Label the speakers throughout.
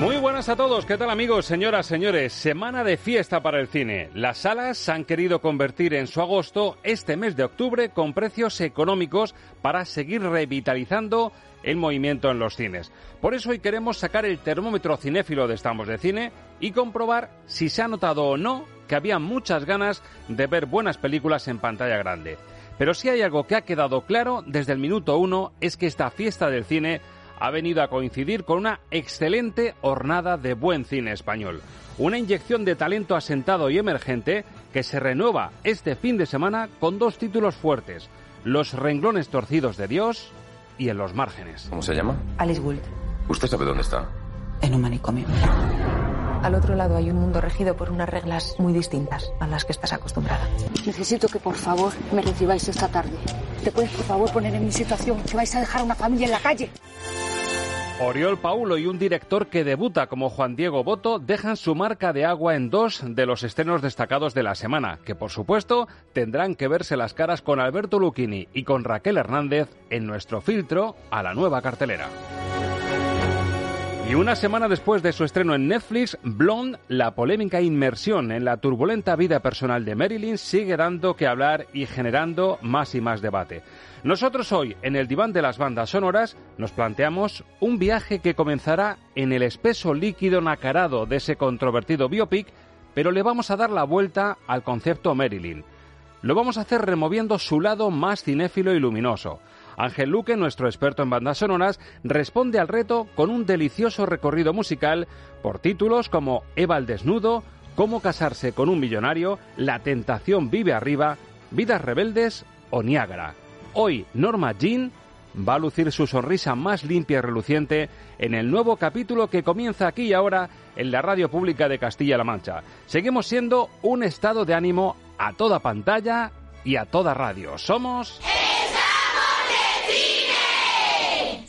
Speaker 1: Muy buenas a todos, ¿qué tal amigos, señoras, señores? Semana de fiesta para el cine. Las salas han querido convertir en su agosto este mes de octubre con precios económicos para seguir revitalizando el movimiento en los cines. Por eso hoy queremos sacar el termómetro cinéfilo de Estamos de Cine y comprobar si se ha notado o no que había muchas ganas de ver buenas películas en pantalla grande. Pero si hay algo que ha quedado claro desde el minuto uno es que esta fiesta del cine ha venido a coincidir con una excelente hornada de buen cine español. Una inyección de talento asentado y emergente que se renueva este fin de semana con dos títulos fuertes, Los renglones torcidos de Dios y En los márgenes.
Speaker 2: ¿Cómo se llama?
Speaker 3: Alice Gould,
Speaker 2: ¿Usted sabe dónde está?
Speaker 3: en un manicomio. Al otro lado hay un mundo regido por unas reglas muy distintas a las que estás acostumbrada.
Speaker 4: Necesito que por favor me recibáis esta tarde. ¿Te puedes por favor poner en mi situación? Que vais a dejar a una familia en la calle.
Speaker 1: Oriol Paulo y un director que debuta como Juan Diego Boto dejan su marca de agua en dos de los estrenos destacados de la semana, que por supuesto tendrán que verse las caras con Alberto Lucchini y con Raquel Hernández en nuestro filtro a la nueva cartelera. Y una semana después de su estreno en Netflix, Blonde, la polémica inmersión en la turbulenta vida personal de Marilyn sigue dando que hablar y generando más y más debate. Nosotros hoy, en el diván de las bandas sonoras, nos planteamos un viaje que comenzará en el espeso líquido nacarado de ese controvertido biopic, pero le vamos a dar la vuelta al concepto Marilyn. Lo vamos a hacer removiendo su lado más cinéfilo y luminoso. Ángel Luque, nuestro experto en bandas sonoras, responde al reto con un delicioso recorrido musical por títulos como Eva al desnudo, Cómo casarse con un millonario, La tentación vive arriba, Vidas rebeldes o Niágara. Hoy Norma Jean va a lucir su sonrisa más limpia y reluciente en el nuevo capítulo que comienza aquí y ahora en la radio pública de Castilla-La Mancha. Seguimos siendo un estado de ánimo a toda pantalla y a toda radio. Somos...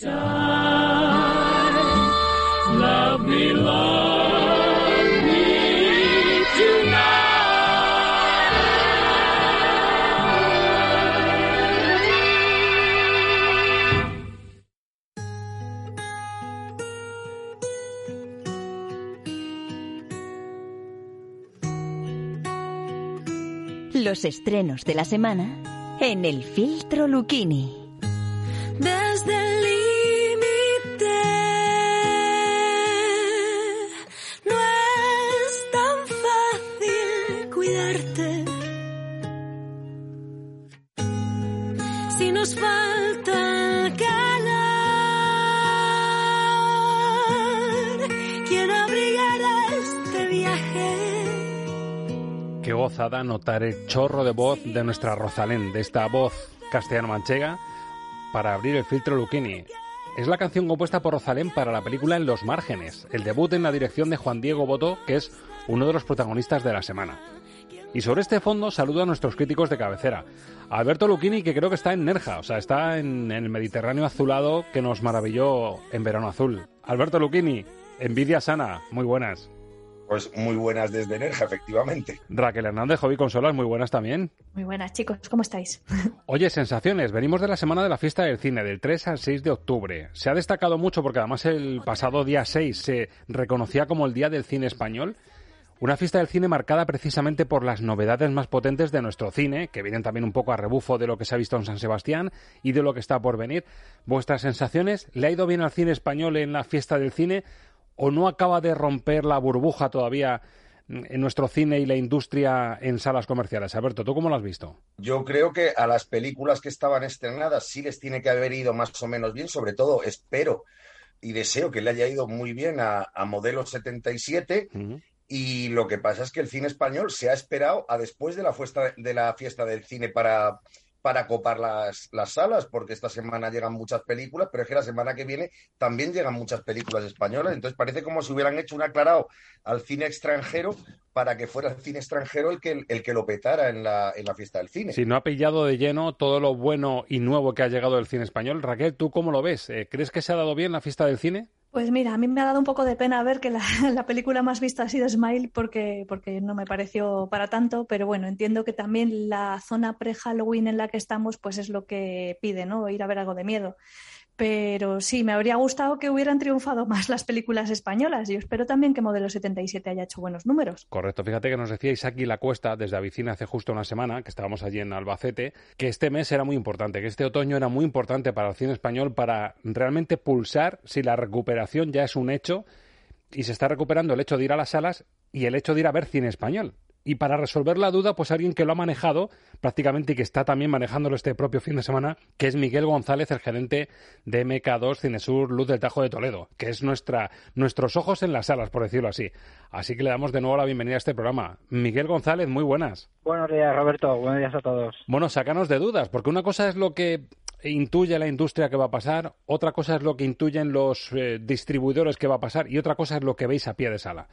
Speaker 5: Los estrenos de la semana en el filtro Lucchini.
Speaker 6: Desde nos falta calor, ¿quién abrigará este viaje?
Speaker 1: Qué gozada notar el chorro de voz de nuestra Rosalén, de esta voz castellano-manchega, para abrir el filtro Lucchini. Es la canción compuesta por Rosalén para la película En los márgenes, el debut en la dirección de Juan Diego Boto, que es uno de los protagonistas de la semana. Y sobre este fondo saludo a nuestros críticos de cabecera. A Alberto Lucchini, que creo que está en Nerja, o sea, está en, en el Mediterráneo azulado que nos maravilló en verano azul. Alberto Lucchini, envidia sana, muy buenas.
Speaker 7: Pues muy buenas desde Nerja, efectivamente.
Speaker 1: Raquel Hernández, Hobby Consolas, muy buenas también.
Speaker 8: Muy buenas, chicos, ¿cómo estáis?
Speaker 1: Oye, sensaciones. Venimos de la semana de la fiesta del cine, del 3 al 6 de octubre. Se ha destacado mucho porque además el pasado día 6 se reconocía como el Día del Cine Español. Una fiesta del cine marcada precisamente por las novedades más potentes de nuestro cine, que vienen también un poco a rebufo de lo que se ha visto en San Sebastián y de lo que está por venir. ¿Vuestras sensaciones? ¿Le ha ido bien al cine español en la fiesta del cine? o no acaba de romper la burbuja todavía en nuestro cine y la industria en salas comerciales. Alberto, ¿tú cómo lo has visto?
Speaker 7: Yo creo que a las películas que estaban estrenadas sí les tiene que haber ido más o menos bien, sobre todo espero y deseo que le haya ido muy bien a, Modelo 77. Y lo que pasa es que el cine español se ha esperado a después de la, fiesta, de la fiesta del cine para, copar las, las, salas, porque esta semana llegan muchas películas, pero es que la semana que viene también llegan muchas películas españolas. Entonces parece como si hubieran hecho un aclarado al cine extranjero para que fuera el cine extranjero el que, el que lo petara en la, en la fiesta del cine.
Speaker 1: Si no ha pillado de lleno todo lo bueno y nuevo que ha llegado del cine español. Raquel, ¿tú cómo lo ves? Eh, ¿Crees que se ha dado bien la fiesta del cine?
Speaker 8: Pues mira, a mí me ha dado un poco de pena ver que la, película más vista ha sido Smile porque, porque no me pareció para tanto, pero bueno, entiendo que también la zona pre-Halloween en la que estamos pues es lo que pide, ¿no? Ir a ver algo de miedo. Pero sí, me habría gustado que hubieran triunfado más las películas españolas. Yo espero también que Modelo 77 haya hecho buenos números.
Speaker 1: Correcto. Fíjate que nos decía La Cuesta desde Avicina hace justo una semana, que estábamos allí en Albacete, que este mes era muy importante, que este otoño era muy importante para el cine español para realmente pulsar si la recuperación ya es un hecho y se está recuperando el hecho de ir a las salas y el hecho de ir a ver cine español. Y para resolver la duda, pues alguien que lo ha manejado prácticamente y que está también manejándolo este propio fin de semana, que es Miguel González, el gerente de MK2 Cinesur Luz del Tajo de Toledo, que es nuestra, nuestros ojos en las salas, por decirlo así. Así que le damos de nuevo la bienvenida a este programa. Miguel González, muy buenas.
Speaker 2: Buenos días, Roberto. Buenos días a todos.
Speaker 1: Bueno, sácanos de dudas, porque una cosa es lo que intuye la industria que va a pasar, otra cosa es lo que intuyen los eh, distribuidores que va a pasar y otra cosa es lo que veis a pie de sala.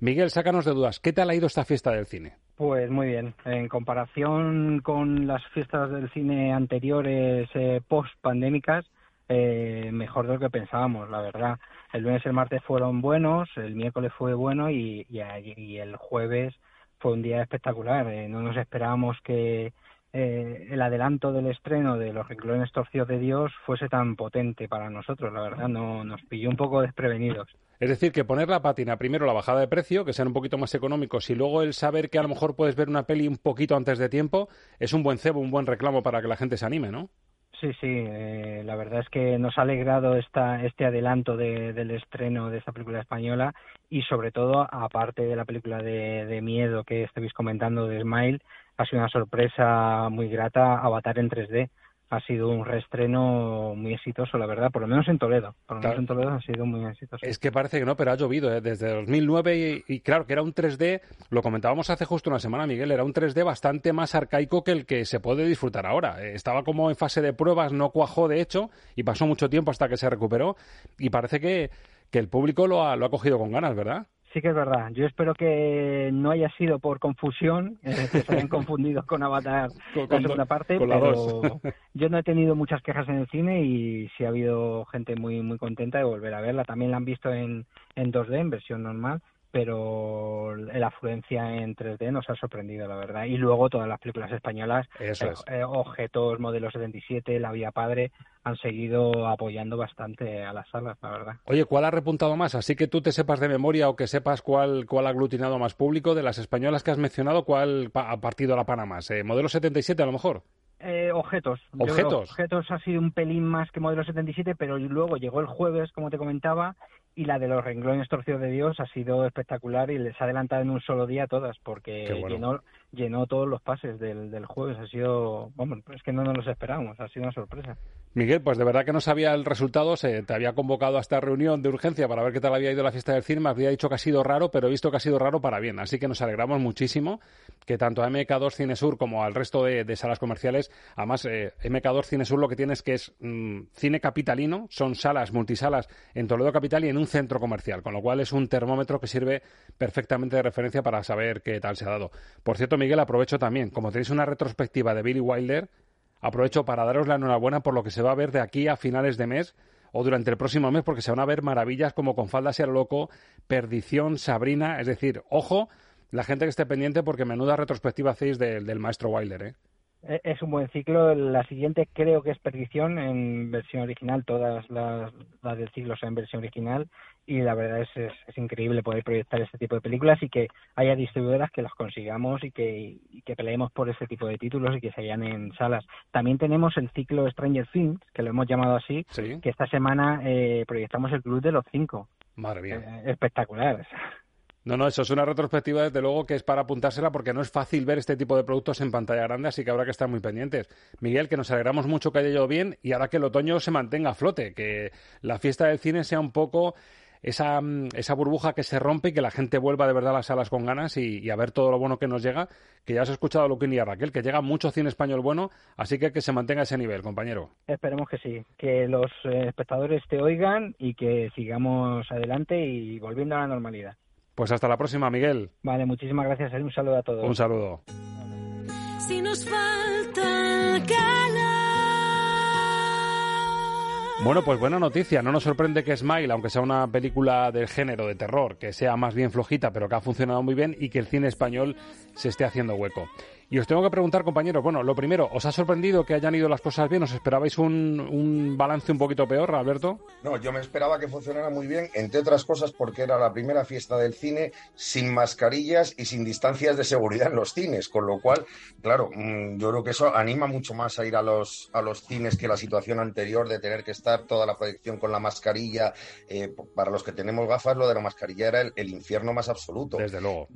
Speaker 1: Miguel, sácanos de dudas. ¿Qué tal ha ido esta fiesta del cine?
Speaker 2: Pues muy bien. En comparación con las fiestas del cine anteriores eh, post-pandémicas, eh, mejor de lo que pensábamos, la verdad. El lunes y el martes fueron buenos, el miércoles fue bueno y, el jueves fue un día espectacular. Eh, no nos esperábamos que eh, el adelanto del estreno de Los renglones torcidos de Dios fuese tan potente para nosotros, la verdad, no nos pilló un poco desprevenidos.
Speaker 1: Es decir, que poner la pátina, primero la bajada de precio, que sean un poquito más económicos, y luego el saber que a lo mejor puedes ver una peli un poquito antes de tiempo, es un buen cebo, un buen reclamo para que la gente se anime, ¿no?
Speaker 2: Sí, sí, eh, la verdad es que nos ha alegrado esta, este adelanto del estreno de esta película española y sobre todo, aparte de la película de, de miedo que estáis comentando de Smile, ha sido una sorpresa muy grata Avatar en 3D. Ha sido un reestreno muy exitoso, la verdad, por lo menos en Toledo. Por lo menos en Toledo ha sido muy exitoso.
Speaker 1: Es que parece que no, pero ha llovido ¿eh? desde 2009 y, claro, que era un 3D, lo comentábamos hace justo una semana, Miguel, era un 3D bastante más arcaico que el que se puede disfrutar ahora. Eh, estaba como en fase de pruebas, no cuajó de hecho y pasó mucho tiempo hasta que se recuperó y parece que, que el público lo ha, lo ha cogido con ganas, ¿verdad?
Speaker 2: Sí que es verdad. Yo espero que no haya sido por confusión, eh, que se hayan confundido con Avatar con, la segunda parte, pero yo no he tenido muchas quejas en el cine y sí ha habido gente muy muy contenta de volver a verla. También la han visto en, en 2D, en versión normal, pero la afluencia en 3D nos ha sorprendido, la verdad. Y luego todas las películas españolas,
Speaker 1: eh,
Speaker 2: eh, Objetos, Modelo 77, La Vía Padre, han seguido apoyando bastante a las salas, la verdad.
Speaker 1: Oye, ¿cuál ha repuntado más? Así que tú te sepas de memoria o que sepas cuál, cuál ha aglutinado más público de las españolas que has mencionado, ¿cuál ha partido la pana más? Eh, ¿Modelo 77 a lo mejor?
Speaker 2: Eh, objetos.
Speaker 1: Objetos.
Speaker 2: Objetos ha sido un pelín más que Modelo 77, pero luego llegó el jueves, como te comentaba, y la de los renglones torcidos de Dios ha sido espectacular y les ha adelantado en un solo día todas porque llenó, llenó todos los pases del, del jueves. Ha sido, es que no nos los esperábamos, ha sido una sorpresa.
Speaker 1: Miguel, pues de verdad que no sabía el resultado, se te había convocado a esta reunión de urgencia para ver qué tal había ido la fiesta del cine, me había dicho que ha sido raro, pero he visto que ha sido raro para bien, así que nos alegramos muchísimo que tanto a MK2 Cinesur como al resto de, salas comerciales, además eh, MK2 Cinesur lo que tiene es que es mm, cine capitalino, son salas, multisalas en Toledo Capital y en un centro comercial, con lo cual es un termómetro que sirve perfectamente de referencia para saber qué tal se ha dado. Por cierto, Miguel, aprovecho también, como tenéis una retrospectiva de Billy Wilder, aprovecho para daros la enhorabuena por lo que se va a ver de aquí a finales de mes o durante el próximo mes, porque se van a ver maravillas como Con falda ser loco, Perdición, Sabrina, es decir, ojo, la gente que esté pendiente porque menuda retrospectiva hacéis del, del maestro Wilder, ¿eh?
Speaker 2: E-, es un buen ciclo. La siguiente creo que es Perdición en versión original, todas las, las del ciclo son en versión original y la verdad es, es, increíble poder proyectar este tipo de películas y que haya distribuidoras que las consigamos y que, que peleemos por este tipo de títulos y que se hayan en salas. También tenemos el ciclo Stranger Things, que lo hemos llamado así, que esta semana eh, proyectamos el Club de los Cinco
Speaker 1: Madre mía.
Speaker 2: Eh, espectacular.
Speaker 1: No, no, eso es una retrospectiva, desde luego, que es para apuntársela porque no es fácil ver este tipo de productos en pantalla grande, así que habrá que estar muy pendientes. Miguel, que nos alegramos mucho que haya ido bien y ahora que el otoño se mantenga a flote, que la fiesta del cine sea un poco esa, mm, esa burbuja que se rompe y que la gente vuelva de verdad a las salas con ganas y, a ver todo lo bueno que nos llega, que ya has escuchado Luquín y a Raquel, que llega mucho cine español bueno, así que que se mantenga ese nivel, compañero.
Speaker 2: Esperemos que sí, que los eh, espectadores te oigan y que sigamos adelante y volviendo a la normalidad.
Speaker 1: Pues hasta la próxima, Miguel.
Speaker 2: Vale, muchísimas gracias. Un saludo a todos.
Speaker 1: Un saludo.
Speaker 6: Si nos falta
Speaker 1: Bueno, pues buena noticia. No nos sorprende que Smile, aunque sea una película del género de terror, que sea más bien flojita, pero que ha funcionado muy bien y que el cine español se esté haciendo hueco. Y os tengo que preguntar, compañeros, bueno, lo primero, ¿os ha sorprendido que hayan ido las cosas bien? ¿Os esperabais un, un, balance un poquito peor, Alberto?
Speaker 7: No, yo me esperaba que funcionara muy bien, entre otras cosas porque era la primera fiesta del cine sin mascarillas y sin distancias de seguridad en los cines, con lo cual, claro, mm, yo creo que eso anima mucho más a ir a los, a los cines que la situación anterior de tener que estar toda la proyección con la mascarilla. Eh, para los que tenemos gafas, lo de la mascarilla era el infierno más absoluto.
Speaker 1: Desde luego.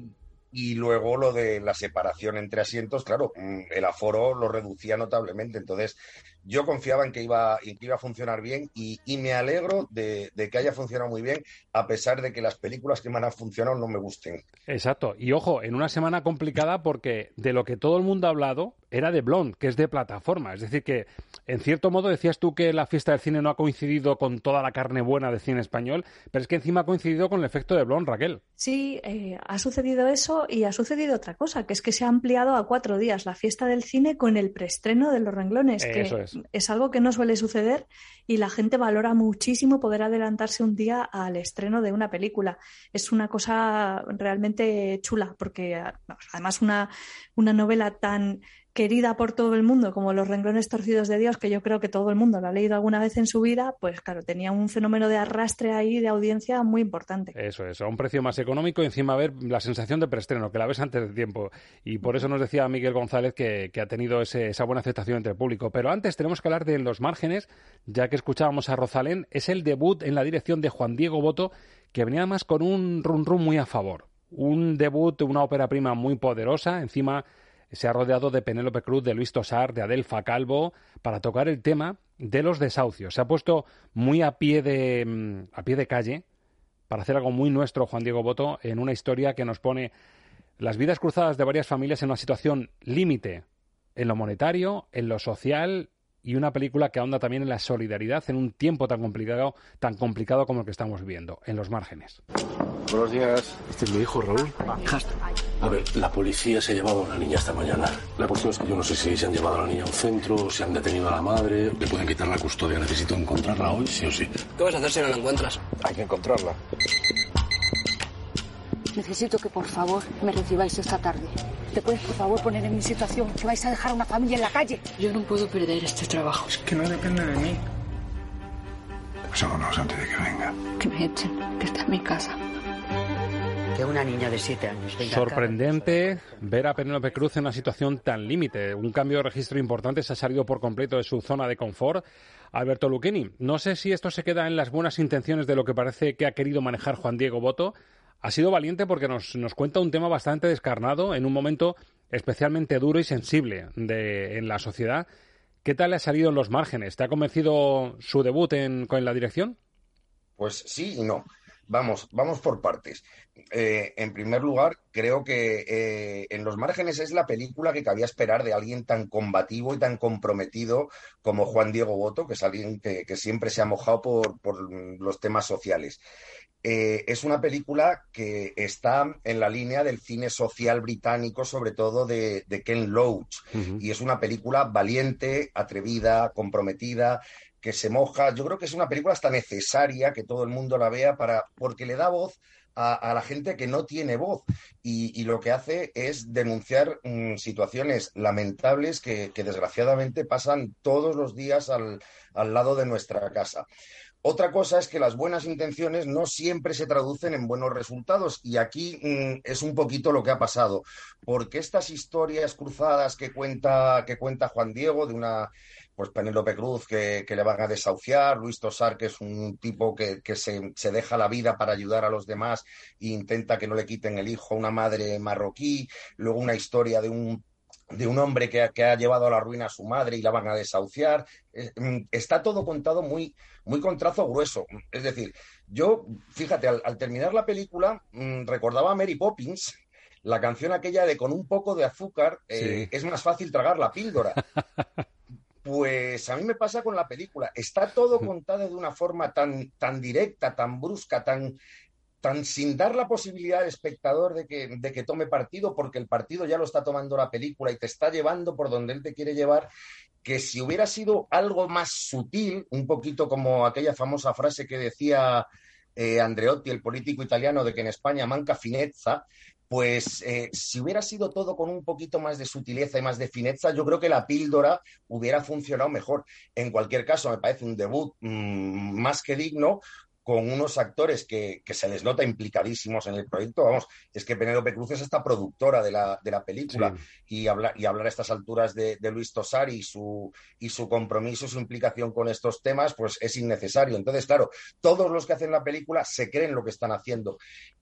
Speaker 7: Y luego lo de la separación entre asientos, claro, mm, el aforo lo reducía notablemente. Entonces, yo confiaba en que iba, que iba a funcionar bien y, me alegro de, que haya funcionado muy bien, a pesar de que las películas que me han funcionado no me gusten.
Speaker 1: Exacto. Y ojo, en una semana complicada porque de lo que todo el mundo ha hablado era de Blonde, que es de plataforma. Es decir, que en cierto modo decías tú que la fiesta del cine no ha coincidido con toda la carne buena del cine español, pero es que encima ha coincidido con el efecto de Blonde, Raquel.
Speaker 8: Sí, eh, ha sucedido eso y ha sucedido otra cosa, que es que se ha ampliado a cuatro días la fiesta del cine con el preestreno de Los Renglones.
Speaker 1: Eso es
Speaker 8: es algo que no suele suceder y la gente valora muchísimo poder adelantarse un día al estreno de una película. Es una cosa realmente chula, porque además una, una novela tan querida por todo el mundo, como Los renglones torcidos de Dios, que yo creo que todo el mundo lo ha leído alguna vez en su vida, pues claro, tenía un fenómeno de arrastre ahí de audiencia muy importante.
Speaker 1: Eso es, a un precio más económico y encima ver la sensación de preestreno, que la ves antes de tiempo. Y por eso nos decía Miguel González que, ha tenido esa buena aceptación entre el público. Pero antes tenemos que hablar de los márgenes, ya que escuchábamos a Rosalén, es el debut en la dirección de Juan Diego Boto, que venía además con un run run muy a favor. Un debut, una ópera prima muy poderosa, encima se ha rodeado de Penélope Cruz, de Luis Tosar, de Adelfa Calvo, para tocar el tema de los desahucios. Se ha puesto muy a pie de, mm, a pie de calle para hacer algo muy nuestro, Juan Diego Boto, en una historia que nos pone las vidas cruzadas de varias familias en una situación límite en lo monetario, en lo social y una película que ahonda también en la solidaridad en un tiempo tan complicado, tan complicado como el que estamos viviendo, en los márgenes.
Speaker 9: Buenos días.
Speaker 10: Este es mi hijo, Raúl.
Speaker 9: A ver, la policía se ha llevado a una niña esta mañana. La cuestión es que yo no sé si se han llevado a la niña a un centro, si han detenido a la madre. Le pueden quitar la custodia. Necesito encontrarla hoy, sí o sí.
Speaker 10: ¿Qué vas a hacer si no la encuentras?
Speaker 9: Hay que encontrarla.
Speaker 4: Necesito que por favor me recibáis esta tarde. ¿Te puedes por favor poner en mi situación? Que vais a dejar a una familia en la calle.
Speaker 10: Yo no puedo perder este trabajo.
Speaker 9: Es que no depende de mí. Pasámonos antes de que venga.
Speaker 4: Que me echen, que está en mi casa.
Speaker 10: Que una niña de siete años
Speaker 1: Sorprendente ver a Penélope Cruz en una situación tan límite. Un cambio de registro importante se ha salido por completo de su zona de confort. Alberto Luquini, no sé si esto se queda en las buenas intenciones de lo que parece que ha querido manejar Juan Diego Boto ha sido valiente porque nos, nos cuenta un tema bastante descarnado en un momento especialmente duro y sensible de, en la sociedad. ¿Qué tal le ha salido en los márgenes? ¿Te ha convencido su debut en, con la dirección?
Speaker 7: Pues sí y no. Vamos, vamos por partes. Eh, en primer lugar, creo que eh, En los márgenes es la película que cabía esperar de alguien tan combativo y tan comprometido como Juan Diego Boto, que es alguien que, que siempre se ha mojado por, por los temas sociales. Eh, es una película que está en la línea del cine social británico, sobre todo de, Ken Loach. Y es una película valiente, atrevida, comprometida, que se moja. Yo creo que es una película hasta necesaria que todo el mundo la vea para, porque le da voz a, la gente que no tiene voz y, lo que hace es denunciar mm, situaciones lamentables que, desgraciadamente pasan todos los días al lado de nuestra casa. Otra cosa es que las buenas intenciones no siempre se traducen en buenos resultados y aquí mm, es un poquito lo que ha pasado, porque estas historias cruzadas que cuenta, que cuenta Juan Diego de una pues Penélope Cruz que, le van a desahuciar, Luis Tosar que es un tipo que, se, deja la vida para ayudar a los demás e intenta que no le quiten el hijo a una madre marroquí, luego una historia de un de un hombre que, ha llevado a la ruina a su madre y la van a desahuciar. Eh, mm, está todo contado muy, muy con trazo grueso. Es decir, yo, fíjate, al, terminar la película mm, recordaba a Mary Poppins, la canción aquella de con un poco de azúcar eh, es más fácil tragar la píldora. Pues a mí me pasa con la película. Está todo contado de una forma tan, tan directa, tan brusca, tan, tan sin dar la posibilidad al espectador de que, de que tome partido, porque el partido ya lo está tomando la película y te está llevando por donde él te quiere llevar, que si hubiera sido algo más sutil, un poquito como aquella famosa frase que decía eh, Andreotti, el político italiano, de que en España manca finezza, pues eh, si hubiera sido todo con un poquito más de sutileza y más de fineza, yo creo que la píldora hubiera funcionado mejor. En cualquier caso, me parece un debut mm, más que digno, con unos actores que, se les nota implicadísimos en el proyecto. Vamos, es que Penélope Cruz es esta productora de la, de la película y, hablar, y hablar a estas alturas de, Luis Tosar y su, y su compromiso, su implicación con estos temas, pues es innecesario. Entonces, claro, todos los que hacen la película se creen lo que están haciendo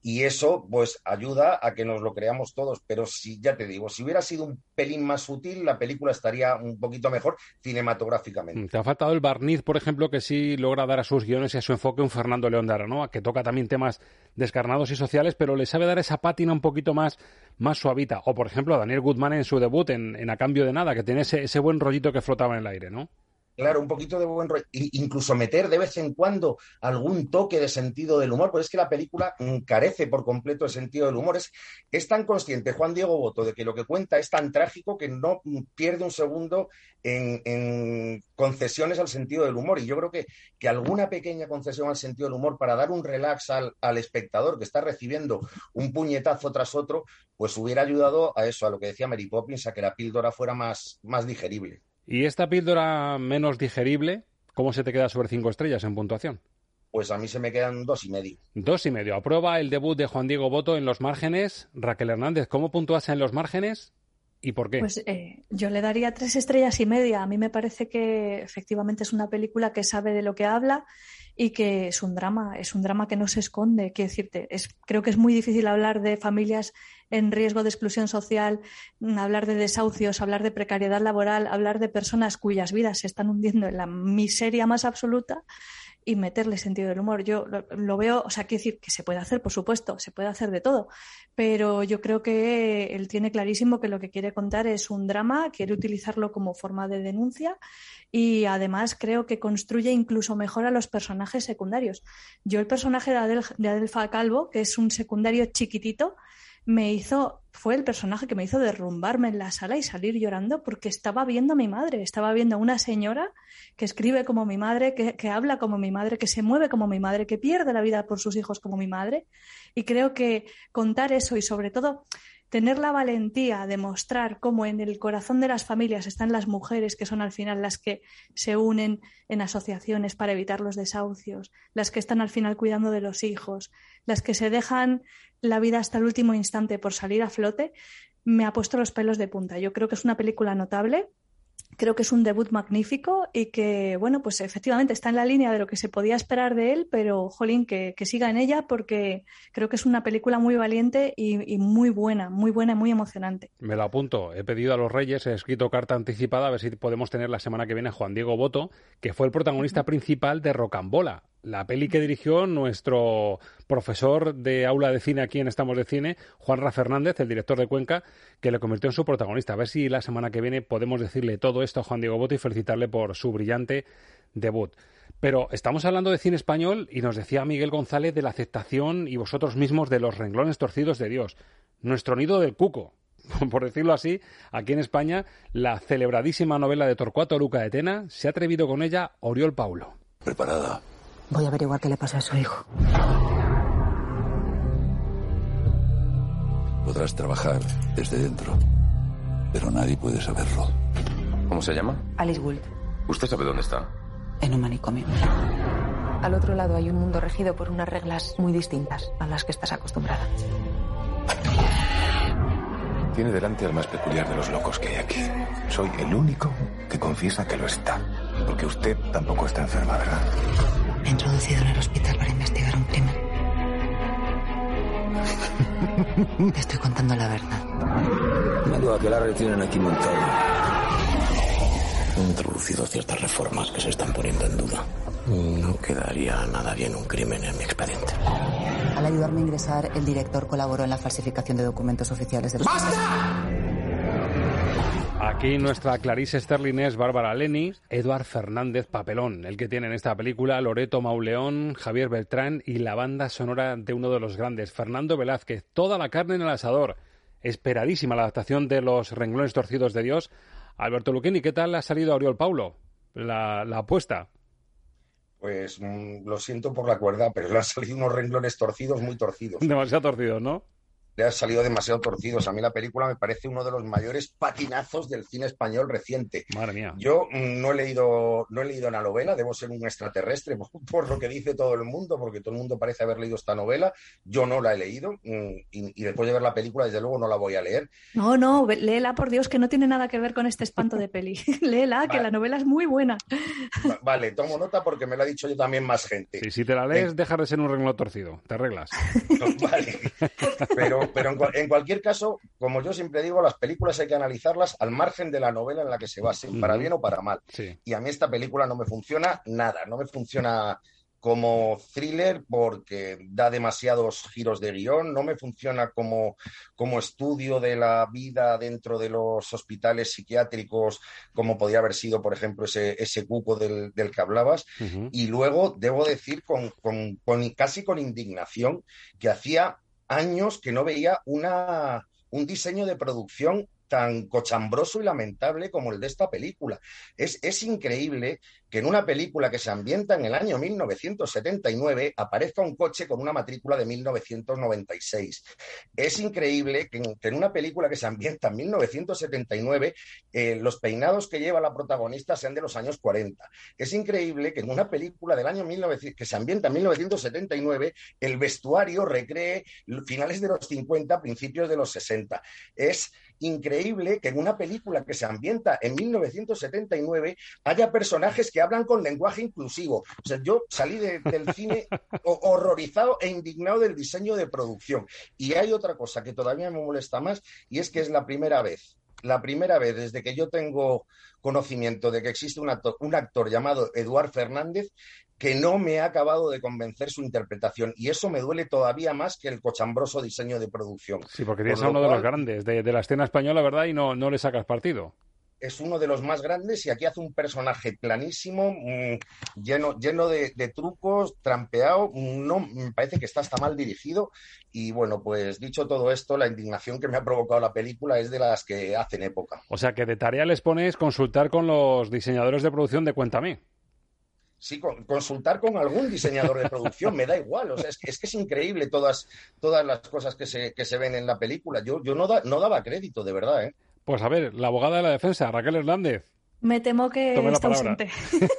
Speaker 7: y eso pues ayuda a que nos lo creamos todos. Pero si, ya te digo, si hubiera sido un pelín más sutil, la película estaría un poquito mejor cinematográficamente.
Speaker 1: Te ha faltado el barniz, por ejemplo, que sí logra dar a sus guiones y a su enfoque un Fernando León de que toca también temas descarnados y sociales, pero le sabe dar esa pátina un poquito más, más suavita. O, por ejemplo, a Daniel Goodman en su debut en, A Cambio de Nada, que tiene ese, ese buen rollito que flotaba en el aire, ¿no?
Speaker 7: Claro, un poquito de buen rollo. Incluso meter de vez en cuando algún toque de sentido del humor, pues es que la película carece por completo el sentido del humor. Es, es tan consciente Juan Diego Boto de que lo que cuenta es tan trágico que no pierde un segundo en, concesiones al sentido del humor. Y yo creo que, que, alguna pequeña concesión al sentido del humor para dar un relax al, al espectador que está recibiendo un puñetazo tras otro, pues hubiera ayudado a eso, a lo que decía Mary Poppins, a que la píldora fuera más, más digerible.
Speaker 1: ¿Y esta píldora menos digerible, cómo se te queda sobre cinco estrellas en puntuación?
Speaker 7: Pues a mí se me quedan dos y medio.
Speaker 1: Dos y medio. Aprueba el debut de Juan Diego Boto en los márgenes. Raquel Hernández, ¿cómo puntúas en los márgenes? ¿Y por qué?
Speaker 8: Pues eh, yo le daría tres estrellas y media. A mí me parece que efectivamente es una película que sabe de lo que habla y que es un drama, es un drama que no se esconde. Quiero decirte, es, creo que es muy difícil hablar de familias en riesgo de exclusión social, mm, hablar de desahucios, hablar de precariedad laboral, hablar de personas cuyas vidas se están hundiendo en la miseria más absoluta y meterle sentido del humor. Yo lo, veo, o sea, quiero decir que se puede hacer, por supuesto, se puede hacer de todo, pero yo creo que él tiene clarísimo que lo que quiere contar es un drama, quiere utilizarlo como forma de denuncia y además creo que construye incluso mejor a los personajes secundarios. Yo el personaje de, de Adelfa Calvo, que es un secundario chiquitito, me hizo, fue el personaje que me hizo derrumbarme en la sala y salir llorando porque estaba viendo a mi madre, estaba viendo a una señora que escribe como mi madre, que, que, habla como mi madre, que se mueve como mi madre, que pierde la vida por sus hijos como mi madre. Y creo que contar eso y sobre todo tener la valentía de mostrar cómo en el corazón de las familias están las mujeres, que son al final las que se unen en asociaciones para evitar los desahucios, las que están al final cuidando de los hijos, las que se dejan la vida hasta el último instante por salir a flote, me ha puesto los pelos de punta. Yo creo que es una película notable creo que es un debut magnífico y que, bueno, pues efectivamente está en la línea de lo que se podía esperar de él, pero, jolín, que, siga en ella porque creo que es una película muy valiente y, muy buena, muy buena y muy emocionante.
Speaker 1: Me lo apunto. He pedido a los Reyes, he escrito carta anticipada a ver si podemos tener la semana que viene a Juan Diego Boto, que fue el protagonista principal de Rocambola, la peli que dirigió nuestro profesor de aula de cine aquí en Estamos de Cine, Juan Ra Fernández, el director de Cuenca, que le convirtió en su protagonista. A ver si la semana que viene podemos decirle todo esto a Juan Diego Boto y felicitarle por su brillante debut. Pero estamos hablando de cine español y nos decía Miguel González de la aceptación y vosotros mismos de los renglones torcidos de Dios. Nuestro nido del cuco, por decirlo así, aquí en España, la celebradísima novela de Torcuato Luca de Tena, se ha atrevido con ella Oriol Paulo.
Speaker 9: Preparada.
Speaker 3: Voy a averiguar qué le pasa a su hijo.
Speaker 9: Podrás trabajar desde dentro, pero nadie puede saberlo.
Speaker 11: ¿Cómo se llama?
Speaker 3: Alice Gould.
Speaker 11: ¿Usted sabe dónde está?
Speaker 3: En un manicomio. Al otro lado hay un mundo regido por unas reglas muy distintas a las que estás acostumbrada.
Speaker 11: Tiene delante al más peculiar de los locos que hay aquí. Soy el único que confiesa que lo está. Porque usted tampoco está enferma, ¿verdad?
Speaker 3: Me he introducido en el hospital para investigar un crimen. Te estoy contando la verdad.
Speaker 9: Me digo que la retienen aquí montada. He introducido ciertas reformas que se están poniendo en duda. No quedaría nada bien un crimen en mi expediente.
Speaker 3: Al ayudarme a ingresar, el director colaboró en la falsificación de documentos oficiales del...
Speaker 1: ¡Basta! Aquí nuestra Clarice Sterling es Bárbara Leni, Eduard Fernández Papelón, el que tiene en esta película Loreto Mauleón, Javier Beltrán y la banda sonora de uno de los grandes, Fernando Velázquez. Toda la carne en el asador. Esperadísima la adaptación de Los renglones torcidos de Dios. Alberto Luquini, ¿qué tal ha salido Oriol Paulo? La, la apuesta.
Speaker 7: Pues mm, lo siento por la cuerda, pero le han salido unos renglones torcidos, muy torcidos.
Speaker 1: Demasiado torcidos, ¿no?
Speaker 7: Le han salido demasiado torcidos. A mí la película me parece uno de los mayores patinazos del cine español reciente.
Speaker 1: Madre mía.
Speaker 7: Yo mm, no he leído, no he leído la novela, debo ser un extraterrestre por, lo que dice todo el mundo, porque todo el mundo parece haber leído esta novela. Yo no la he leído mm, y, después de ver la película, desde luego, no la voy a leer.
Speaker 8: No, no, léela por Dios, que no tiene nada que ver con este espanto de peli. léela, que la novela es muy buena.
Speaker 7: vale, tomo nota porque me lo ha dicho yo también más gente.
Speaker 1: Sí, si te la lees, deja de ser un renglón torcido, te arreglas.
Speaker 7: vale, pero pero en, cualquier caso, como yo siempre digo, las películas hay que analizarlas al margen de la novela en la que se base, para bien o para mal. Y a mí esta película no me funciona nada, no me funciona como thriller porque da demasiados giros de guion, no me funciona como, como estudio de la vida dentro de los hospitales psiquiátricos, como podía haber sido, por ejemplo, ese, ese cuco del, que hablabas. Y luego, debo decir, con, con, casi con indignación, que hacía años que no veía una, un diseño de producción tan cochambroso y lamentable como el de esta película. Es, es increíble que en una película que se ambienta en el año 1979 aparezca un coche con una matrícula de 1996. Es increíble que en, una película que se ambienta en 1979 eh, los peinados que lleva la protagonista sean de los años 40. Es increíble que en una película del año 1900, que se ambienta en 1979 el vestuario recree finales de los 50, principios de los 60. Es increíble que en una película que se ambienta en 1979 haya personajes que hablan con lenguaje inclusivo. O sea, yo salí del cine horrorizado e indignado del diseño de producción. Y hay otra cosa que todavía me molesta más y es que es la primera vez la primera vez desde que yo tengo conocimiento de que existe un actor, un actor llamado Eduard Fernández que no me ha acabado de convencer su interpretación. Y eso me duele todavía más que el cochambroso diseño de producción.
Speaker 1: Sí, porque tienes a uno de los grandes de, la escena española, ¿verdad? Y no, no le sacas partido
Speaker 7: es uno de los más grandes y aquí hace un personaje planísimo, mm, lleno, lleno de, trucos, trampeado, no, me parece que está hasta mal dirigido y bueno, pues dicho todo esto, la indignación que me ha provocado la película es de las que hacen época.
Speaker 1: O sea que de tarea les pones consultar con los diseñadores de producción de Cuéntame.
Speaker 7: Sí, consultar con algún diseñador de producción, me da igual. O sea, es que es, increíble todas, todas las cosas que se, que se ven en la película. Yo, yo no, no daba crédito, de verdad. ¿eh?
Speaker 1: Pues a ver, la abogada de la defensa, Raquel Hernández.
Speaker 8: Me temo que está ausente.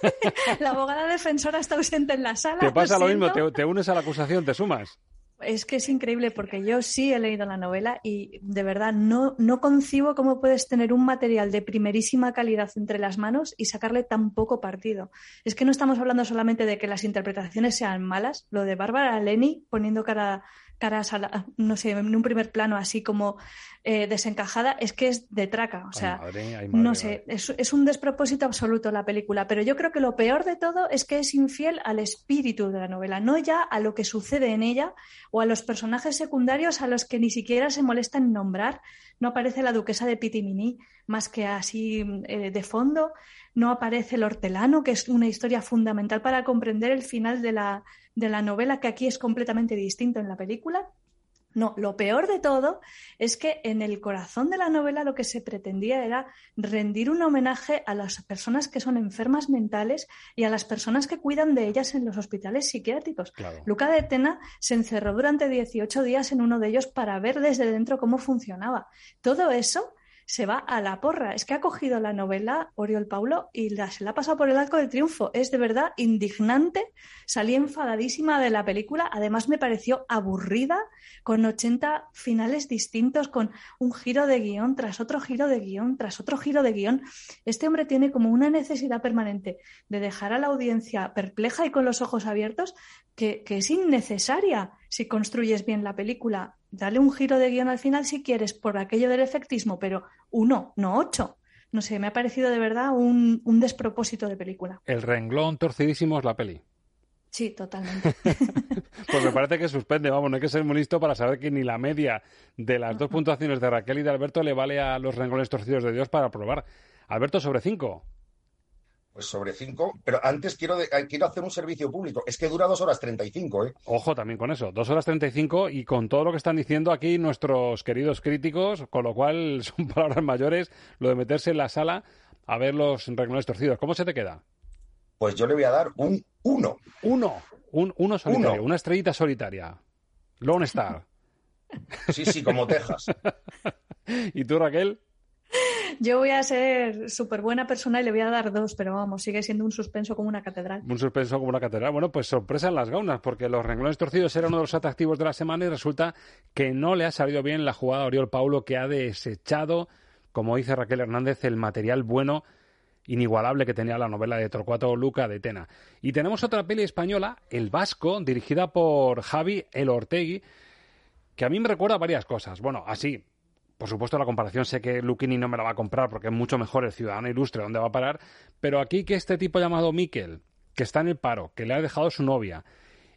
Speaker 8: la abogada defensora está ausente en la sala.
Speaker 1: Te pasa lo, mismo, te, unes a la acusación, te sumas.
Speaker 8: Es que es increíble porque yo sí he leído la novela y de verdad no, no concibo cómo puedes tener un material de primerísima calidad entre las manos y sacarle tan poco partido. Es que no estamos hablando solamente de que las interpretaciones sean malas, lo de Bárbara Leni poniendo cara caras, a no sé, en un primer plano así como eh, desencajada, es que es de traca. O sea, no sé, es, es, un despropósito absoluto la película. Pero yo creo que lo peor de todo es que es infiel al espíritu de la novela, no ya a lo que sucede en ella o a los personajes secundarios a los que ni siquiera se molesta en nombrar. No aparece la duquesa de Pitimini más que así eh, de fondo. No aparece el hortelano, que es una historia fundamental para comprender el final de la de la novela, que aquí es completamente distinto en la película. No, lo peor de todo es que en el corazón de la novela lo que se pretendía era rendir un homenaje a las personas que son enfermas mentales y a las personas que cuidan de ellas en los hospitales psiquiátricos. Luca de Tena se encerró durante 18 días en uno de ellos para ver desde dentro cómo funcionaba. Todo eso se va a la porra. Es que ha cogido la novela Oriol Paulo y la, se la ha pasado por el arco del triunfo. Es de verdad indignante. Salí enfadadísima de la película. Además, me pareció aburrida, con 80 finales distintos, con un giro de guion tras otro giro de guion, tras otro giro de guion. Este hombre tiene como una necesidad permanente de dejar a la audiencia perpleja y con los ojos abiertos que, que es innecesaria si construyes bien la película. Dale un giro de guion al final si quieres por aquello del efectismo, pero uno, no ocho. No sé, me ha parecido de verdad un, un despropósito de película.
Speaker 1: El renglón torcidísimo es la peli.
Speaker 8: Sí, totalmente.
Speaker 1: pues me parece que suspende, vamos, no hay que ser muy listo para saber que ni la media de las dos puntuaciones de Raquel y de Alberto le vale a los renglones torcidos de Dios para probar. Alberto, sobre cinco.
Speaker 7: Pues sobre cinco, pero antes quiero, de, eh, quiero hacer un servicio público. Es que dura dos horas treinta y cinco, ¿eh?
Speaker 1: Ojo también con eso, dos horas treinta y cinco y con todo lo que están diciendo aquí nuestros queridos críticos, con lo cual son palabras mayores lo de meterse en la sala a ver los renglones torcidos. ¿Cómo se te queda?
Speaker 7: Pues yo le voy a dar un uno.
Speaker 1: Uno, un uno solitario, una estrellita solitaria. Lone Star.
Speaker 7: Sí, sí, como Texas.
Speaker 1: ¿Y tú, Raquel?
Speaker 8: Yo voy a ser súper buena persona y le voy a dar dos, pero vamos, sigue siendo un suspenso como una catedral.
Speaker 1: Un suspenso como una catedral. Bueno, pues sorpresa en las gaunas, porque los renglones torcidos era uno de los atractivos de la semana y resulta que no le ha salido bien la jugada a Oriol Paulo, que ha desechado, como dice Raquel Hernández, el material bueno inigualable que tenía la novela de Torcuato Luca de Tena. Y tenemos otra peli española, El Vasco, dirigida por Javi El Ortegui, que a mí me recuerda varias cosas. Bueno, así, por supuesto, la comparación sé que Luquini no me la va a comprar porque es mucho mejor el Ciudadano Ilustre donde va a parar, pero aquí que este tipo llamado Miquel, que está en el paro, que le ha dejado su novia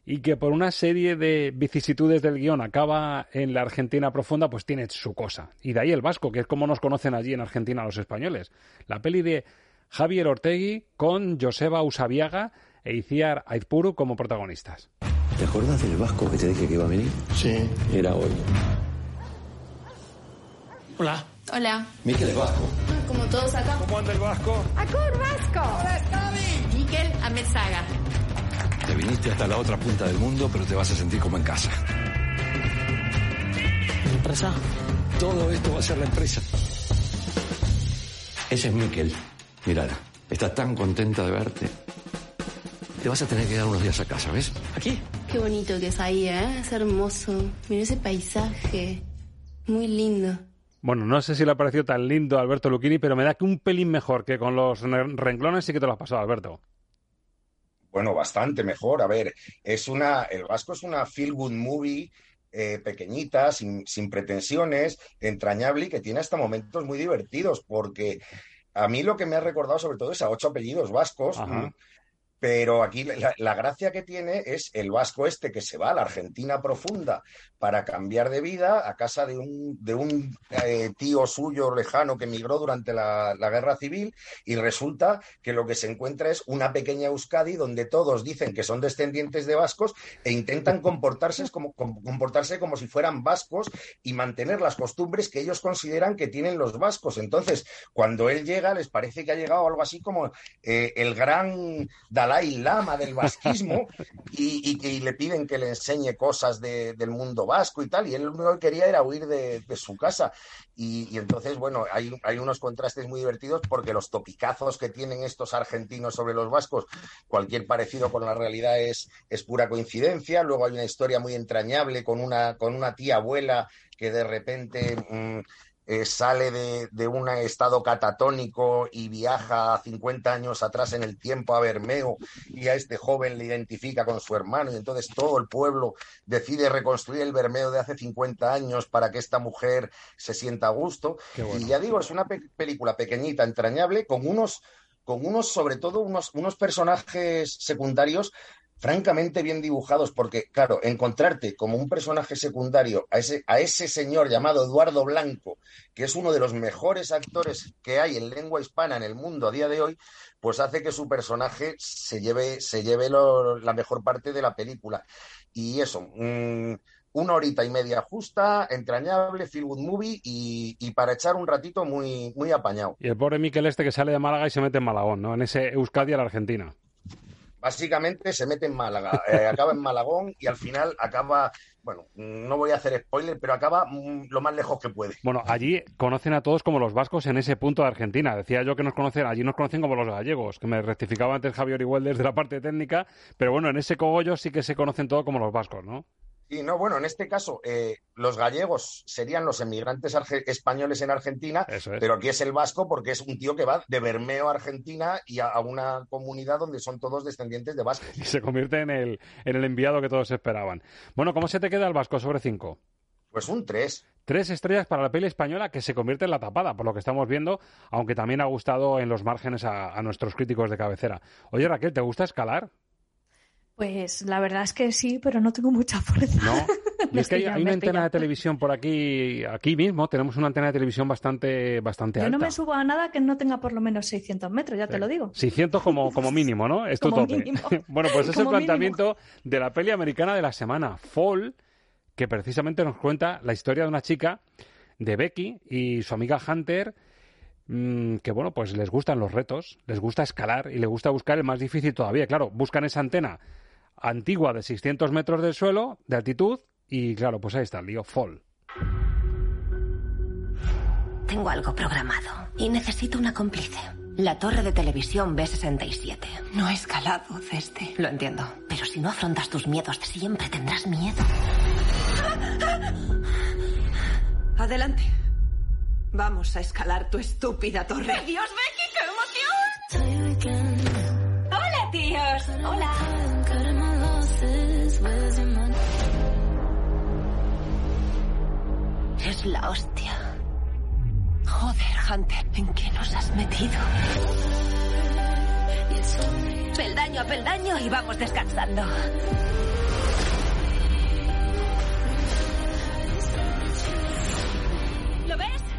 Speaker 1: y que por una serie de vicisitudes del guion acaba en la Argentina profunda, pues tiene su cosa. Y de ahí el vasco, que es como nos conocen allí en Argentina los españoles. La peli de Javier Ortegui con Joseba Usabiaga e Iciar Aizpuru como protagonistas.
Speaker 9: ¿Te acuerdas del vasco que te dije que iba a venir?
Speaker 12: Sí.
Speaker 9: Era hoy.
Speaker 12: Hola.
Speaker 13: Hola.
Speaker 9: Miquel es vasco.
Speaker 13: Como todos acá.
Speaker 14: ¿Cómo anda el vasco?
Speaker 13: ¡Acur vasco! ¡Hola, Xavi! Miquel Amezaga.
Speaker 9: Te viniste hasta la otra punta del mundo, pero te vas a sentir como en casa.
Speaker 12: ¿Mi empresa?
Speaker 9: Todo esto va a ser la empresa. Ese es Miquel. Mírala, está tan contenta de verte. Te vas a tener que dar unos días a casa, ¿ves?
Speaker 12: ¿Aquí?
Speaker 13: Qué bonito que es ahí, ¿eh? Es hermoso. Mira ese paisaje. Muy lindo.
Speaker 1: Bueno, no sé si le ha parecido tan lindo a Alberto Lucchini, pero me da que un pelín mejor que con los renglones sí que te lo has pasado, Alberto.
Speaker 7: Bueno, bastante mejor. A ver, es una. El Vasco es una feel good movie. Eh, pequeñita, sin, sin pretensiones, entrañable y que tiene hasta momentos muy divertidos, porque a mí lo que me ha recordado sobre todo es a ocho apellidos vascos,
Speaker 1: Ajá.
Speaker 7: Pero aquí la, la gracia que tiene es el vasco este que se va a la Argentina profunda para cambiar de vida a casa de un, de un eh, tío suyo lejano que emigró durante la, la guerra civil y resulta que lo que se encuentra es una pequeña Euskadi donde todos dicen que son descendientes de vascos e intentan comportarse como, com- comportarse como si fueran vascos y mantener las costumbres que ellos consideran que tienen los vascos. Entonces, cuando él llega, les parece que ha llegado algo así como eh, el gran Dalai Lama del vasquismo y, y- le piden que le enseñe cosas de- del mundo vasco y tal, y él lo único que quería era huir de, su casa. Y, entonces, bueno, hay, unos contrastes muy divertidos porque los topicazos que tienen estos argentinos sobre los vascos, cualquier parecido con la realidad es, es pura coincidencia. Luego hay una historia muy entrañable con una, con una tía abuela que de repente mm, eh, sale de, de un estado catatónico y viaja 50 años atrás en el tiempo a Bermeo y a este joven le identifica con su hermano y entonces todo el pueblo decide reconstruir el Bermeo de hace 50 años para que esta mujer se sienta a gusto.
Speaker 1: Bueno.
Speaker 7: Y ya digo, es una pe- película pequeñita, entrañable, con unos, con unos, sobre todo, unos, unos personajes secundarios francamente bien dibujados, porque, claro, encontrarte como un personaje secundario a ese, a ese señor llamado Eduardo Blanco, que es uno de los mejores actores que hay en lengua hispana en el mundo a día de hoy, pues hace que su personaje se lleve, se lleve la mejor parte de la película. Y eso, mm, una horita y media justa, entrañable, feel good movie y, y para echar un ratito muy, muy apañado.
Speaker 1: Y el pobre Miquel este que sale de Málaga y se mete en Malagón, ¿no? En ese Euskadi a la Argentina.
Speaker 7: Básicamente se mete en Málaga, eh, acaba en Malagón y al final acaba bueno, no voy a hacer spoiler, pero acaba mm, lo más lejos que puede.
Speaker 1: Bueno, allí conocen a todos como los vascos en ese punto de Argentina. Decía yo que nos conocen, allí nos conocen como los gallegos, que me rectificaba antes Javier Igual desde la parte técnica, pero bueno, en ese cogollo sí que se conocen todos como los vascos, ¿no?
Speaker 7: Sí, no, bueno, en este caso, eh, los gallegos serían los emigrantes españoles en Argentina, pero aquí es el vasco porque es un tío que va de Bermeo a Argentina y a, una comunidad donde son todos descendientes de vascos.
Speaker 1: Y se convierte en el, en el enviado que todos esperaban. Bueno, ¿cómo se te queda el vasco sobre cinco?
Speaker 7: Pues un tres.
Speaker 1: Tres estrellas para la peli española que se convierte en la tapada, por lo que estamos viendo, aunque también ha gustado en los márgenes a, a nuestros críticos de cabecera. Oye, Raquel, ¿te gusta escalar?
Speaker 8: Pues la verdad es que sí, pero no tengo mucha fuerza.
Speaker 1: No. Y es que hay, una antena de televisión por aquí, aquí mismo, tenemos una antena de televisión bastante, bastante alta.
Speaker 8: Yo no me subo a nada que no tenga por lo menos 600 metros, ya te lo digo.
Speaker 1: 600 como, como mínimo, ¿no? Es tu tope. bueno, pues es el planteamiento de la peli americana de la semana, Fall, que precisamente nos cuenta la historia de una chica, de Becky, y su amiga Hunter, mm, que bueno, pues les gustan los retos, les gusta escalar y les gusta buscar el más difícil todavía. Claro, buscan esa antena antigua de 600 metros del suelo, de altitud, y claro, pues ahí está el lío, fall.
Speaker 12: Tengo algo programado y necesito una cómplice. La torre de televisión B67.
Speaker 15: No he escalado desde.
Speaker 12: Lo entiendo. Pero si no afrontas tus miedos, siempre tendrás miedo.
Speaker 15: Adelante. Vamos a escalar tu estúpida torre.
Speaker 12: ¡Dios, Becky, qué emoción! Hola, tíos. Hola. Es la hostia. Joder, Hunter, ¿en qué nos has metido? Peldaño a peldaño y vamos descansando.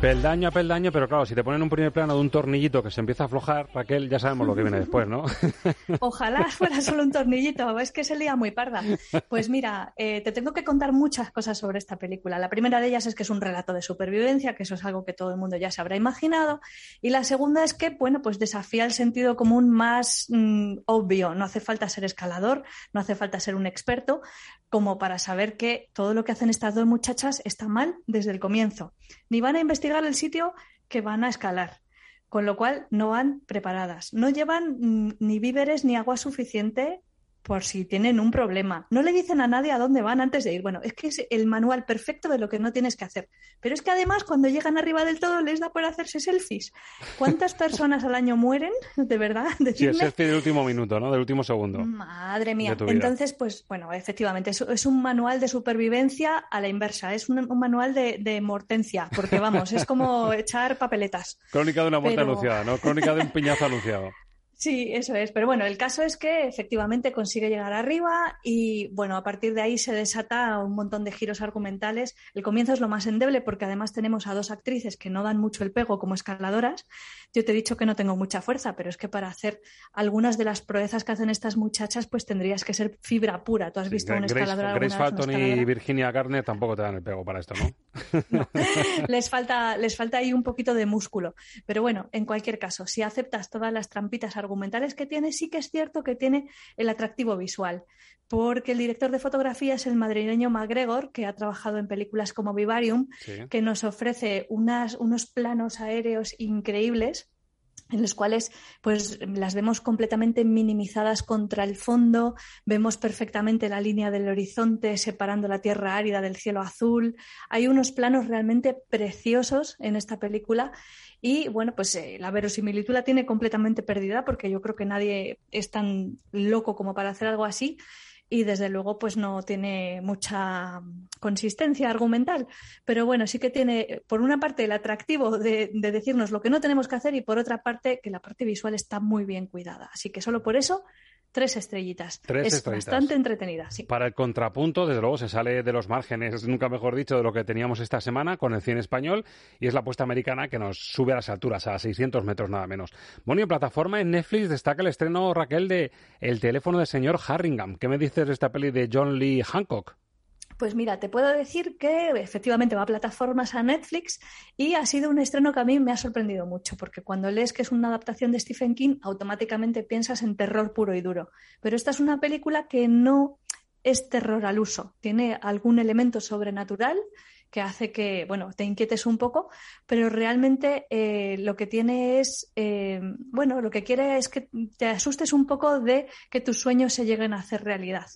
Speaker 1: Peldaño a peldaño, pero claro, si te ponen un primer plano de un tornillito que se empieza a aflojar, Raquel, ya sabemos lo que viene después, ¿no?
Speaker 8: Ojalá fuera solo un tornillito, es que se lía muy parda. Pues mira, eh, te tengo que contar muchas cosas sobre esta película. La primera de ellas es que es un relato de supervivencia, que eso es algo que todo el mundo ya se habrá imaginado. Y la segunda es que, bueno, pues desafía el sentido común más mm, obvio. No hace falta ser escalador, no hace falta ser un experto, como para saber que todo lo que hacen estas dos muchachas está mal desde el comienzo. Ni van a investigar el sitio que van a escalar, con lo cual no van preparadas. No llevan mm, ni víveres ni agua suficiente por si tienen un problema. No le dicen a nadie a dónde van antes de ir. Bueno, es que es el manual perfecto de lo que no tienes que hacer. Pero es que además cuando llegan arriba del todo les da por hacerse selfies. ¿Cuántas personas al año mueren? De verdad.
Speaker 1: Sí, es selfie del último minuto, ¿no? Del último segundo.
Speaker 8: Madre mía. Entonces, pues bueno, efectivamente, es, un manual de supervivencia a la inversa. Es un, manual de, mortencia, porque vamos, es como echar papeletas.
Speaker 1: Crónica de una muerte anunciada, ¿no? Crónica de un piñazo anunciado.
Speaker 8: Sí, eso es. Pero bueno, el caso es que efectivamente consigue llegar arriba y bueno, a partir de ahí se desata un montón de giros argumentales. El comienzo es lo más endeble porque además tenemos a dos actrices que no dan mucho el pego como escaladoras. Yo te he dicho que no tengo mucha fuerza, pero es que para hacer algunas de las proezas que hacen estas muchachas, pues tendrías que ser fibra pura. Tú has visto un escalador
Speaker 1: Grace Falton y Virginia Garner tampoco te dan el pego para esto,
Speaker 8: ¿no? no. les falta, les falta ahí un poquito de músculo. Pero bueno, en cualquier caso, si aceptas todas las trampitas argumentales argumentales que tiene, sí que es cierto que tiene el atractivo visual, porque el director de fotografía es el madrileño MacGregor, que ha trabajado en películas como Vivarium, que nos ofrece unas, unos planos aéreos increíbles en los cuales pues las vemos completamente minimizadas contra el fondo, vemos perfectamente la línea del horizonte separando la tierra árida del cielo azul. Hay unos planos realmente preciosos en esta película y bueno, pues eh, la verosimilitud la tiene completamente perdida porque yo creo que nadie es tan loco como para hacer algo así y desde luego pues no tiene mucha consistencia argumental. Pero bueno, sí que tiene por una parte el atractivo de, de, decirnos lo que no tenemos que hacer y por otra parte que la parte visual está muy bien cuidada. Así que solo por eso Tres estrellitas.
Speaker 1: Tres
Speaker 8: es bastante entretenida, sí.
Speaker 1: Para el contrapunto, desde luego, se sale de los márgenes, nunca mejor dicho, de lo que teníamos esta semana con el cine español y es la apuesta americana que nos sube a las alturas, a 600 metros nada menos. Bueno, y en plataforma en Netflix destaca el estreno, Raquel, de El teléfono del señor Harringham. ¿Qué me dices de esta peli de John Lee Hancock?
Speaker 8: Pues mira, te puedo decir que efectivamente va a plataformas a Netflix y ha sido un estreno que a mí me ha sorprendido mucho, porque cuando lees que es una adaptación de Stephen King, automáticamente piensas en terror puro y duro. Pero esta es una película que no es terror al uso. Tiene algún elemento sobrenatural que hace que, bueno, te inquietes un poco, pero realmente eh, lo que tiene es, eh, bueno, lo que quiere es que te asustes un poco de que tus sueños se lleguen a hacer realidad.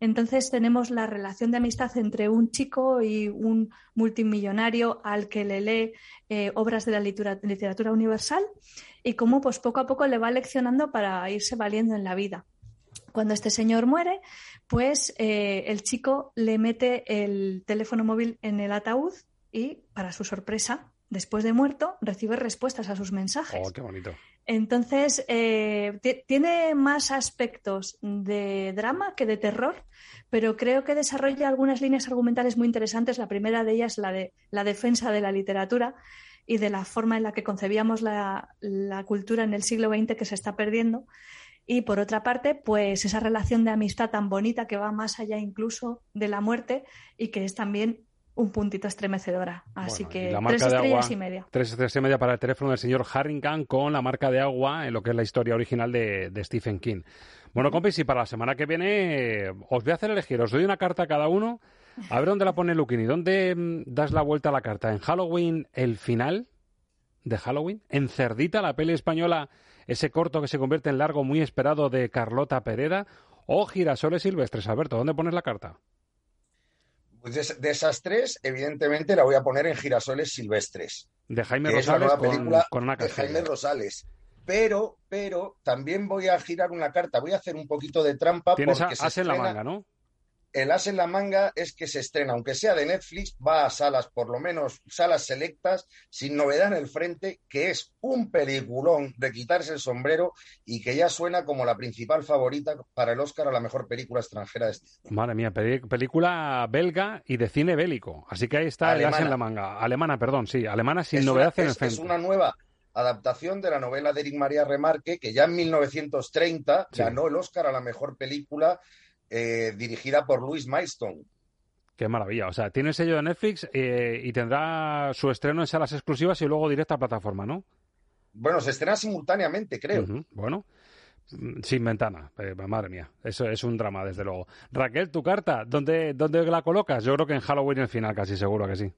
Speaker 8: Entonces tenemos la relación de amistad entre un chico y un multimillonario al que le lee eh, obras de la literatura, universal y cómo pues poco a poco le va leccionando para irse valiendo en la vida. Cuando este señor muere, pues eh, el chico le mete el teléfono móvil en el ataúd y, para su sorpresa, después de muerto, recibe respuestas a sus mensajes.
Speaker 1: Oh, qué bonito.
Speaker 8: Entonces, eh, tiene más aspectos de drama que de terror, pero creo que desarrolla algunas líneas argumentales muy interesantes. La primera de ellas, la de la defensa de la literatura y de la forma en la que concebíamos la, la cultura en el siglo XX que se está perdiendo. Y por otra parte, pues esa relación de amistad tan bonita que va más allá incluso de la muerte y que es también un puntito estremecedora. Así que tres estrellas y media.
Speaker 1: Tres estrellas y media para el teléfono del señor Harrington con la marca de agua en lo que es la historia original de, Stephen King. Bueno, compis, y para la semana que viene os voy a hacer elegir. Os doy una carta a cada uno. A ver dónde la pone Lukini. ¿Dónde mm, das la vuelta a la carta? ¿En Halloween el final de Halloween? ¿En Cerdita, la peli española ese corto que se convierte en largo muy esperado de Carlota Pereda, o Girasoles Silvestres. Alberto, ¿dónde pones la carta?
Speaker 7: Pues de, esas tres, evidentemente la voy a poner en Girasoles Silvestres.
Speaker 1: De Jaime Rosales
Speaker 7: con, una de Jaime Rosales. Pero, pero también voy a girar una carta, voy a hacer un poquito de trampa
Speaker 1: Tienes
Speaker 7: porque
Speaker 1: se en la manga, ¿no?
Speaker 7: El as en la manga es que se estrena, aunque sea de Netflix, va a salas, por lo menos salas selectas, sin novedad en el frente, que es un peliculón de quitarse el sombrero y que ya suena como la principal favorita para el Oscar a la mejor película extranjera de este
Speaker 1: año. Madre mía, película belga y de cine bélico. Así que ahí está el as en la manga. Alemana, perdón, sí, alemana sin novedad en el frente.
Speaker 7: Es una nueva adaptación de la novela de Eric María Remarque, que ya en 1930 ganó el Oscar a la mejor película eh, dirigida por Louis Milestone.
Speaker 1: Qué maravilla. O sea, tiene el sello de Netflix eh, y tendrá su estreno en salas exclusivas y luego directa a plataforma, ¿no?
Speaker 7: Bueno, se estrena simultáneamente, creo.
Speaker 1: Bueno, mm, sin ventana. Eh, madre mía, eso es un drama, desde luego. Raquel, tu carta, ¿dónde, ¿dónde la colocas? Yo creo que en Halloween el final, casi seguro que sí.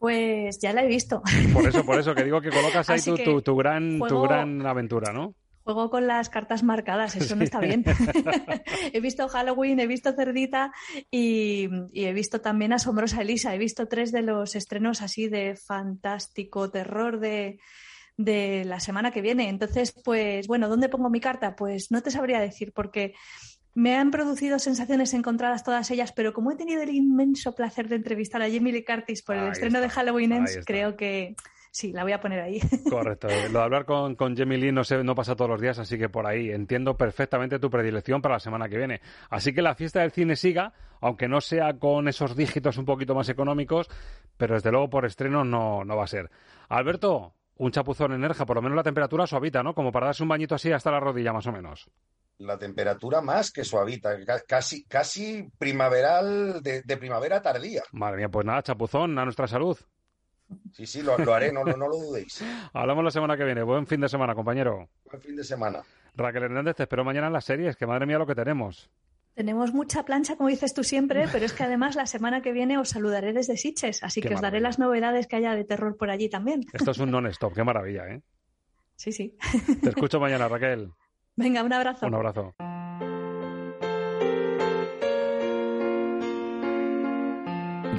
Speaker 8: Pues ya la he visto.
Speaker 1: Por eso, por eso, que digo que colocas ahí tu, gran, tu gran aventura, ¿no?
Speaker 8: Juego con las cartas marcadas, eso no está bien. he visto Halloween, he visto Cerdita y, he visto también Asombrosa Elisa. He visto tres de los estrenos así de fantástico terror de, de la semana que viene. Entonces, pues bueno, ¿dónde pongo mi carta? Pues no te sabría decir porque me han producido sensaciones encontradas todas ellas, pero como he tenido el inmenso placer de entrevistar a Jamie Lee Curtis por el estreno de Halloween Ends, creo que sí, la voy a poner ahí.
Speaker 1: Correcto. Lo de hablar con, con Jamie Lee no, no pasa todos los días, así que por ahí entiendo perfectamente tu predilección para la semana que viene. Así que la fiesta del cine siga, aunque no sea con esos dígitos un poquito más económicos, pero desde luego por estreno no, no va a ser. Alberto, un chapuzón en Nerja, por lo menos la temperatura suavita, ¿no? Como para darse un bañito así hasta la rodilla, más o menos.
Speaker 7: La temperatura más que suavita, casi, casi primaveral, de, de primavera tardía.
Speaker 1: Madre mía, pues nada, chapuzón, a nuestra salud.
Speaker 7: Sí, sí, lo, haré, no, no, lo dudéis.
Speaker 1: Hablamos la semana que viene. Buen fin de semana, compañero.
Speaker 7: Buen fin de semana.
Speaker 1: Raquel Hernández, te espero mañana en las series, que madre mía lo que tenemos.
Speaker 8: Tenemos mucha plancha, como dices tú siempre, pero es que además la semana que viene os saludaré desde Siches, así que os daré las novedades que haya de terror por allí también.
Speaker 1: Esto es un non-stop, qué maravilla, ¿eh?
Speaker 8: Sí, sí.
Speaker 1: Te escucho mañana, Raquel.
Speaker 8: Venga, un abrazo.
Speaker 1: Un abrazo.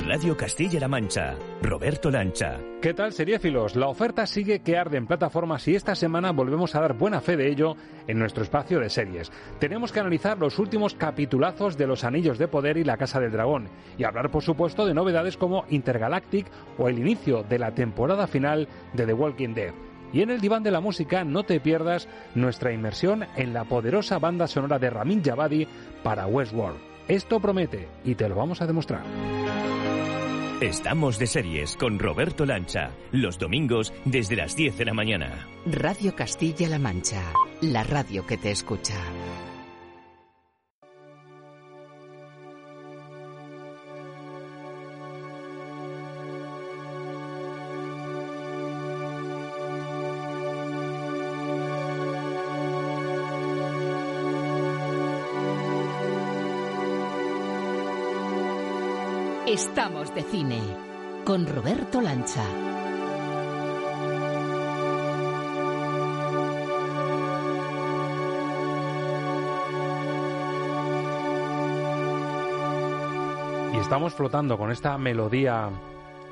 Speaker 16: Radio Castilla-La Mancha, Roberto Lancha.
Speaker 1: ¿Qué tal, seriéfilos? La oferta sigue que arde en plataformas y esta semana volvemos a dar buena fe de ello en nuestro espacio de series. Tenemos que analizar los últimos capitulazos de Los Anillos de Poder y La Casa del Dragón y hablar, por supuesto, de novedades como Intergalactic o el inicio de la temporada final de The Walking Dead. Y en el diván de la música no te pierdas nuestra inmersión en la poderosa banda sonora de Ramin Javadi para Westworld. Esto promete y te lo vamos a demostrar.
Speaker 16: Estamos de series con Roberto Lancha, los domingos desde las 10 de la mañana.
Speaker 17: Radio Castilla-La Mancha, la radio que te escucha. Estamos de cine con Roberto Lancha.
Speaker 1: Y estamos flotando con esta melodía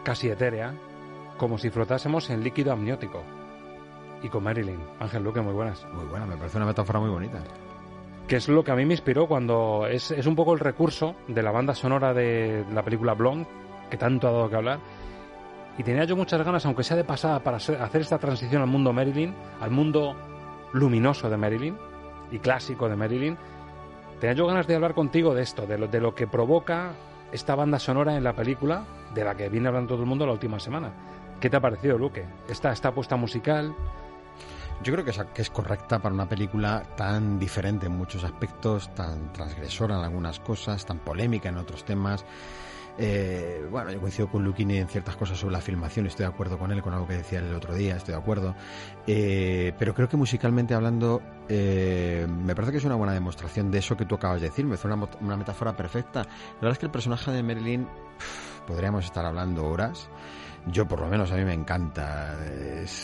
Speaker 1: casi etérea, como si flotásemos en líquido amniótico. Y con Marilyn. Ángel Luque, muy buenas.
Speaker 18: Muy buena, me parece una metáfora muy bonita.
Speaker 1: Que es lo que a mí me inspiró cuando es, es un poco el recurso de la banda sonora de la película Blonde, que tanto ha dado que hablar. Y tenía yo muchas ganas, aunque sea de pasada, para hacer esta transición al mundo Marilyn, al mundo luminoso de Marilyn y clásico de Marilyn. Tenía yo ganas de hablar contigo de esto, de lo, de lo que provoca esta banda sonora en la película, de la que viene hablando todo el mundo la última semana. ¿Qué te ha parecido, Luque? Esta, esta apuesta musical,
Speaker 18: yo creo que es, que es, correcta para una película tan diferente en muchos aspectos, tan transgresora en algunas cosas, tan polémica en otros temas. Eh, bueno, yo coincido con Luquini en ciertas cosas sobre la filmación, estoy de acuerdo con él, con algo que decía el otro día, estoy de acuerdo. Eh, pero creo que musicalmente hablando, eh, me parece que es una buena demostración de eso que tú acabas de decir, me una, una metáfora perfecta. La verdad es que el personaje de Marilyn, podríamos estar hablando horas. Yo, por lo menos, a mí me encanta.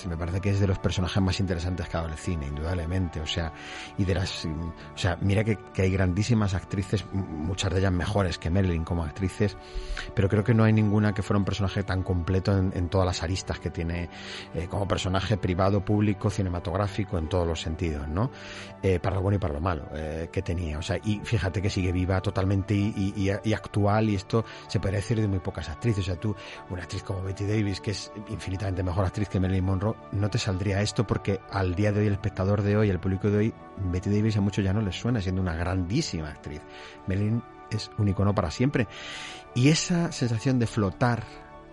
Speaker 18: me parece que es de los personajes más interesantes que ha dado el cine, indudablemente. O sea, y de las. O sea, mira que, hay grandísimas actrices, muchas de ellas mejores que Marilyn como actrices, pero creo que no hay ninguna que fuera un personaje tan completo en, todas las aristas que tiene eh, como personaje privado, público, cinematográfico, en todos los sentidos, ¿no? Eh, para lo bueno y para lo malo eh, que tenía. O sea, y fíjate que sigue viva totalmente y, y, actual, y esto se puede decir de muy pocas actrices. O sea, tú, una actriz como Betty Davis, que es infinitamente mejor actriz que Marilyn Monroe, no te saldría esto porque al día de hoy, el espectador de hoy, el público de hoy, Betty Davis a muchos ya no les suena, siendo una grandísima actriz. Marilyn es un icono para siempre. Y esa sensación de flotar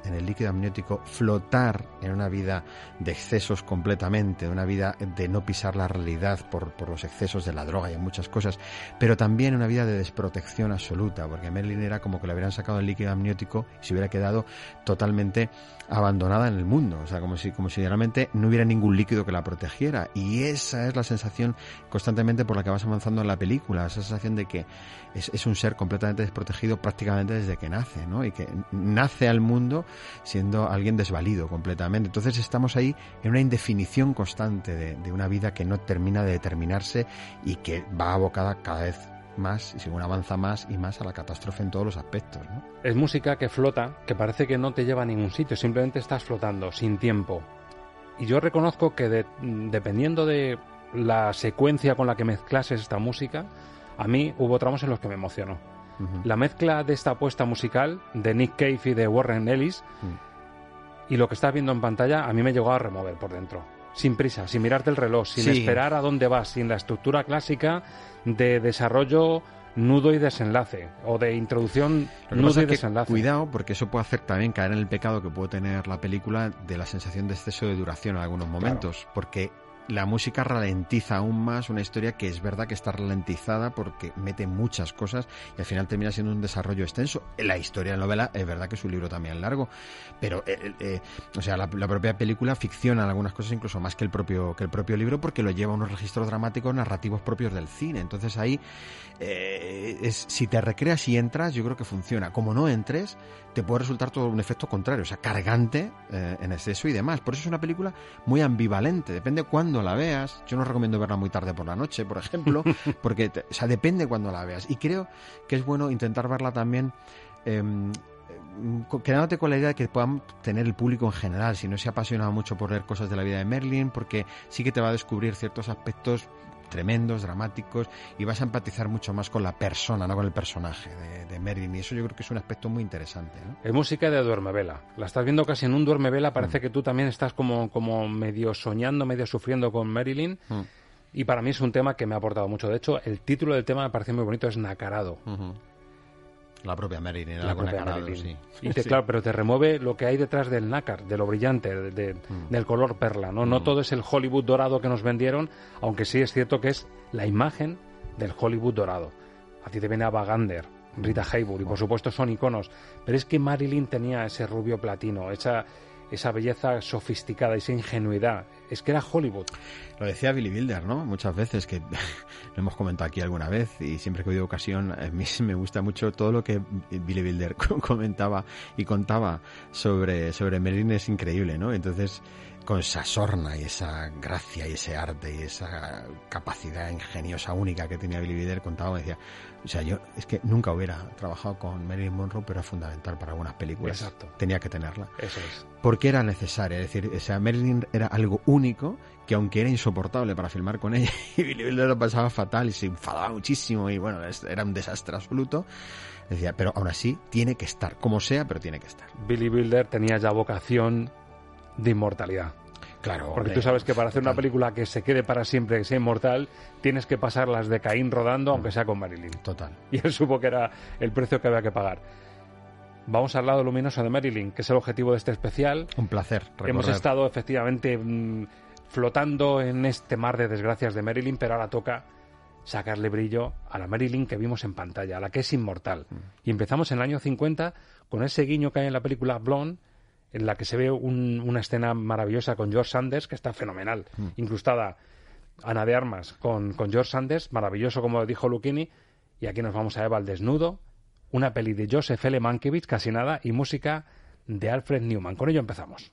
Speaker 18: en el líquido amniótico, flotar en una vida de excesos completamente, una vida de no pisar la realidad por, por los excesos de la droga y en muchas cosas, pero también una vida de desprotección absoluta, porque Merlin era como que le hubieran sacado el líquido amniótico y se hubiera quedado totalmente abandonada en el mundo, o sea, como si, como si realmente no hubiera ningún líquido que la protegiera. Y esa es la sensación constantemente por la que vas avanzando en la película, esa sensación de que es, es un ser completamente desprotegido prácticamente desde que nace, ¿no? Y que nace al mundo siendo alguien desvalido completamente. Entonces estamos ahí en una indefinición constante de, una vida que no termina de determinarse y que va abocada cada vez más y según avanza más y más a la catástrofe en todos los aspectos.
Speaker 1: Es música que flota, que parece que no te lleva a ningún sitio, simplemente estás flotando, sin tiempo. Y yo reconozco que dependiendo de la secuencia con la que mezclases esta música, a mí hubo tramos en los que me emocionó. La mezcla de esta apuesta musical de Nick Cave y de Warren Ellis mm. y lo que estás viendo en pantalla a mí me llegó a remover por dentro. Sin prisa, sin mirarte el reloj, sin esperar a dónde vas, sin la estructura clásica de desarrollo nudo y desenlace o de introducción nudo y desenlace.
Speaker 18: Cuidado porque eso puede hacer también caer en el pecado que puede tener la película de la sensación de exceso de duración en algunos momentos, porque la música ralentiza aún más una historia que es verdad que está ralentizada porque mete muchas cosas y al final termina siendo un desarrollo extenso. La historia de la novela es verdad que es un libro también largo, pero eh, eh, eh, o sea, la, propia película ficciona algunas cosas incluso más que el propio que el propio libro porque lo lleva a unos registros dramáticos narrativos propios del cine. Entonces ahí es, si te recreas y entras, yo creo que funciona. Como no entres, te puede resultar todo un efecto contrario, o sea, cargante en exceso y demás. Por eso es una película muy ambivalente, depende cuándo la veas. Yo no recomiendo verla muy tarde por la noche, por ejemplo, porque, o sea, depende cuando la veas. Y creo que es bueno intentar verla también. Em, quedándote con la idea de que puedan tener el público en general, si no se ha apasionado mucho por leer cosas de la vida de Merlin, porque sí que te va a descubrir ciertos aspectos tremendos, dramáticos, y vas a empatizar mucho más con la persona, no con el personaje de, de Merlin. Y eso yo creo que es un aspecto muy interesante.
Speaker 1: Es música de duermevela. La estás viendo casi en un duermevela, parece mm. que tú también estás como, como medio soñando, medio sufriendo con Marilyn. Mm. Y para mí es un tema que me ha aportado mucho. De hecho, el título del tema me parece muy bonito, es Nacarado.
Speaker 18: La propia Marilyn, la propia Marilyn.
Speaker 1: Y claro, pero te remueve lo que hay detrás del nácar, de lo brillante, mm. del color perla, ¿no? No mm. todo es el Hollywood dorado que nos vendieron, aunque sí es cierto que es la imagen del Hollywood dorado. A ti te viene a Vagander, Rita mm. Hayworth, y por supuesto son iconos, pero es que Marilyn tenía ese rubio platino, esa, esa belleza sofisticada, esa ingenuidad. es que era Hollywood.
Speaker 18: Lo decía Billy Wilder, ¿no? Muchas veces, que lo hemos comentado aquí alguna vez, y siempre que he oído ocasión, a mí me gusta mucho todo lo que Billy Wilder comentaba y contaba sobre, sobre Merlin, es increíble, ¿no? Entonces, con esa sorna y esa gracia y ese arte y esa capacidad ingeniosa única que tenía Billy Wilder, contaba, me decía, o sea, yo es que nunca hubiera trabajado con Marilyn Monroe, pero es fundamental para algunas películas.
Speaker 1: Exacto.
Speaker 18: Tenía que tenerla.
Speaker 1: Eso es.
Speaker 18: Porque era necesaria. Es decir, o sea, Marilyn era algo único que aunque era insoportable para filmar con ella, y Billy Wilder lo pasaba fatal y se enfadaba muchísimo y bueno, era un desastre absoluto. Decía, pero aún así tiene que estar, como sea, pero tiene que estar.
Speaker 1: Billy Wilder tenía ya vocación de inmortalidad.
Speaker 18: Claro.
Speaker 1: Porque
Speaker 18: hombre,
Speaker 1: tú sabes que para hacer una película que se quede para siempre, que sea inmortal, tienes que pasar las de Caín rodando, aunque sea con Marilyn.
Speaker 18: Total.
Speaker 1: Y él supo que era el precio que había que pagar. Vamos al lado luminoso de Marilyn, que es el objetivo de este especial.
Speaker 18: Un placer.
Speaker 1: Hemos estado efectivamente mm, flotando en este mar de desgracias de Marilyn, pero ahora toca sacarle brillo a la Marilyn que vimos en pantalla, a la que es inmortal. Y empezamos en el año 50 con ese guiño que hay en la película Blonde, en la que se ve un- una escena maravillosa con George Sanders, que está fenomenal,
Speaker 18: Mm.
Speaker 1: incrustada Ana de Armas con, con George Sanders, maravilloso como dijo Lucchini, y aquí nos vamos a Eva al desnudo, una peli de Joseph L. Mankiewicz, casi nada, y música de Alfred Newman. Con ello empezamos.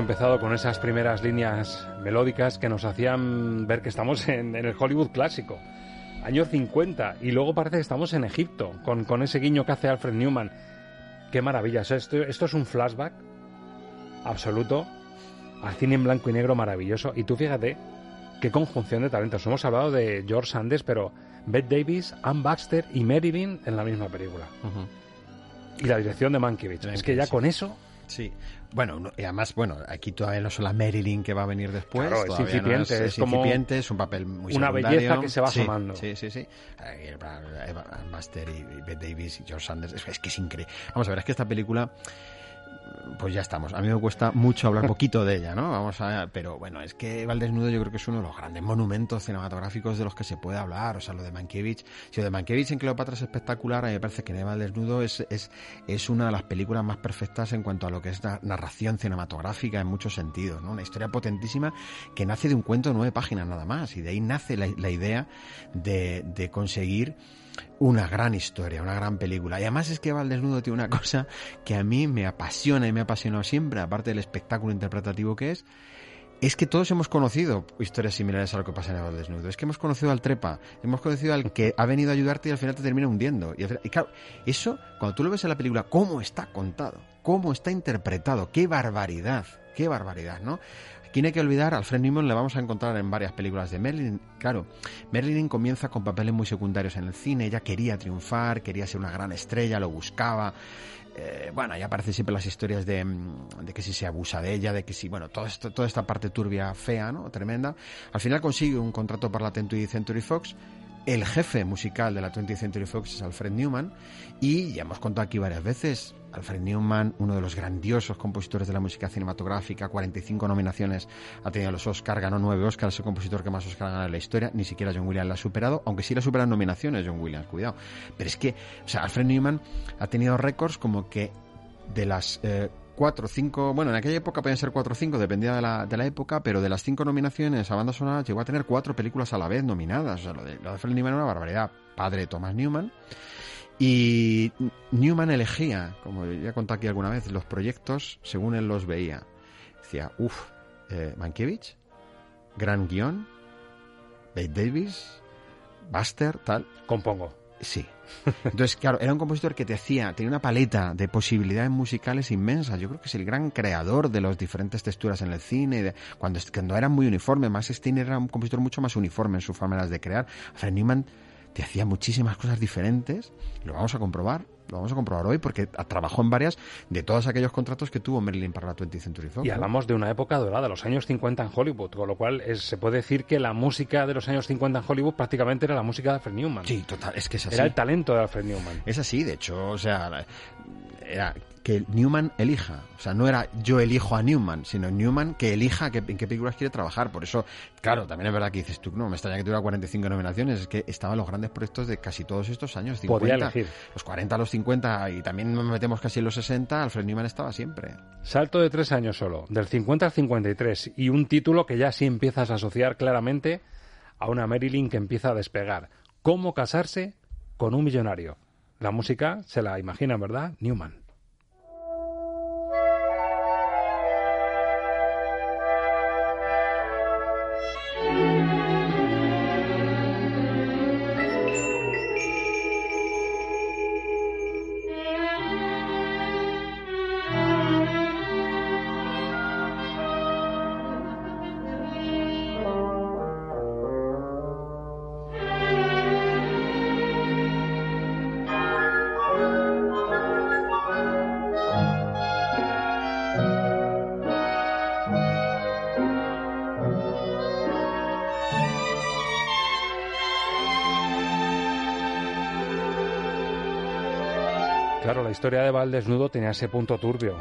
Speaker 1: Empezado con esas primeras líneas melódicas que nos hacían ver que estamos en, en el Hollywood clásico. Año 50. Y luego parece que estamos en Egipto, con, con ese guiño que hace Alfred Newman. Qué maravilla. Esto, esto es un flashback absoluto al cine en blanco y negro maravilloso. Y tú fíjate qué conjunción de talentos. Hemos hablado de George Sanders, pero Bette Davis, Ann Baxter y Marilyn en la misma película. Y la dirección de Mankiewicz. Es que ya con eso
Speaker 18: Sí. Bueno, no- y además, bueno, aquí todavía no son la Marilyn que va a venir después.
Speaker 1: Claro, es
Speaker 18: todavía no
Speaker 1: incipiente, es como
Speaker 18: incipiente, es un papel muy
Speaker 1: una
Speaker 18: secundario.
Speaker 1: belleza que se va
Speaker 18: Sí,
Speaker 1: asomando.
Speaker 18: Sí, sí, sí. Master y, Bette Davis y George Sanders, es, es que es increíble. Vamos a ver, es que esta película, pues ya estamos. A mí me cuesta mucho hablar poquito de ella, ¿no? Vamos a, pero bueno, es que Eva al desnudo yo creo que es uno de los grandes monumentos cinematográficos de los que se puede hablar. O sea, lo de Mankiewicz, si lo de Mankiewicz en Cleopatra es espectacular, a mí me parece que en Eva al desnudo es, es, es una de las películas más perfectas en cuanto a lo que es la narración cinematográfica en muchos sentidos, ¿no? Una historia potentísima que nace de un cuento de nueve páginas nada más y de ahí nace la, la idea de, de conseguir una gran historia, una gran película. Y además es que Eva al desnudo tiene una cosa que a mí me apasiona y me ha apasionado siempre, aparte del espectáculo interpretativo que es, es que todos hemos conocido historias similares a lo que pasa en al desnudo. Es que hemos conocido al trepa, hemos conocido al que ha venido a ayudarte y al final te termina hundiendo. Y, y claro, eso, cuando tú lo ves en la película, cómo está contado, cómo está interpretado, qué barbaridad, qué barbaridad, ¿no? Aquí no hay que olvidar, Alfred Newman le vamos a encontrar en varias películas de Marilyn. Claro, Marilyn comienza con papeles muy secundarios en el cine, ella quería triunfar, quería ser una gran estrella, lo buscaba. Eh, bueno, ya aparecen siempre las historias de, mm, de que si se abusa de ella, de que si, bueno, todo esto, toda esta parte turbia, fea, ¿no? Tremenda. Al final consigue un contrato para la 20th Century Fox. El jefe musical de la 20th Century Fox es Alfred Newman. Y ya hemos contado aquí varias veces, Alfred Newman, uno de los grandiosos compositores de la música cinematográfica, 45 nominaciones ha tenido los Oscar, ganó 9 Oscars, es el compositor que más Oscar ha ganado en la historia, ni siquiera John Williams la ha superado, aunque sí la superan nominaciones John Williams, cuidado. Pero es que, o sea, Alfred Newman ha tenido récords como que de las eh, cuatro cinco, bueno, en aquella época podían ser cuatro o cinco, dependía de la, de la época, pero de las cinco nominaciones a banda sonora llegó a tener cuatro películas a la vez nominadas. O sea, lo de, lo de Alfred Newman era una barbaridad. Padre Thomas Newman. Y Newman elegía, como ya contado aquí alguna vez, los proyectos según él los veía. Decía, uff, eh, Mankiewicz, gran guion, Bate Davis, Buster, tal.
Speaker 1: Compongo.
Speaker 18: Sí. Entonces, claro, era un compositor que te hacía, tenía una paleta de posibilidades musicales inmensas. Yo creo que es el gran creador de las diferentes texturas en el cine. De, cuando, cuando eran muy uniformes, Max Steiner era un compositor mucho más uniforme en sus maneras de crear. Fred Newman te hacía muchísimas cosas diferentes. Lo vamos a comprobar lo vamos a comprobar hoy porque trabajó en varias de todos aquellos contratos que tuvo Marilyn para la 20th Century Fox.
Speaker 1: Y hablamos de una época dorada, los años 50 en Hollywood, con lo cual se puede decir que la música de los años 50 en Hollywood prácticamente era la música de Alfred Newman.
Speaker 18: Sí, total, es que es así.
Speaker 1: Era el talento de Alfred Newman.
Speaker 18: Es así, de hecho, o sea, era que Newman elija. O sea, no era yo elijo a Newman, sino Newman que elija en qué películas quiere trabajar. Por eso, claro, también es verdad que dices tú, no, me extraña que tuviera 45 nominaciones. Es que estaban los grandes proyectos de casi todos estos años. 50,
Speaker 1: Podía elegir.
Speaker 18: Los 40, los 50 y también nos metemos casi en los 60. Alfred Newman estaba siempre.
Speaker 1: Salto de tres años solo, del 50 al 53. Y un título que ya sí empiezas a asociar claramente a una Marilyn que empieza a despegar. ¿Cómo casarse con un millonario? La música se la imaginan, ¿verdad? Newman. La historia de Val desnudo tenía ese punto turbio.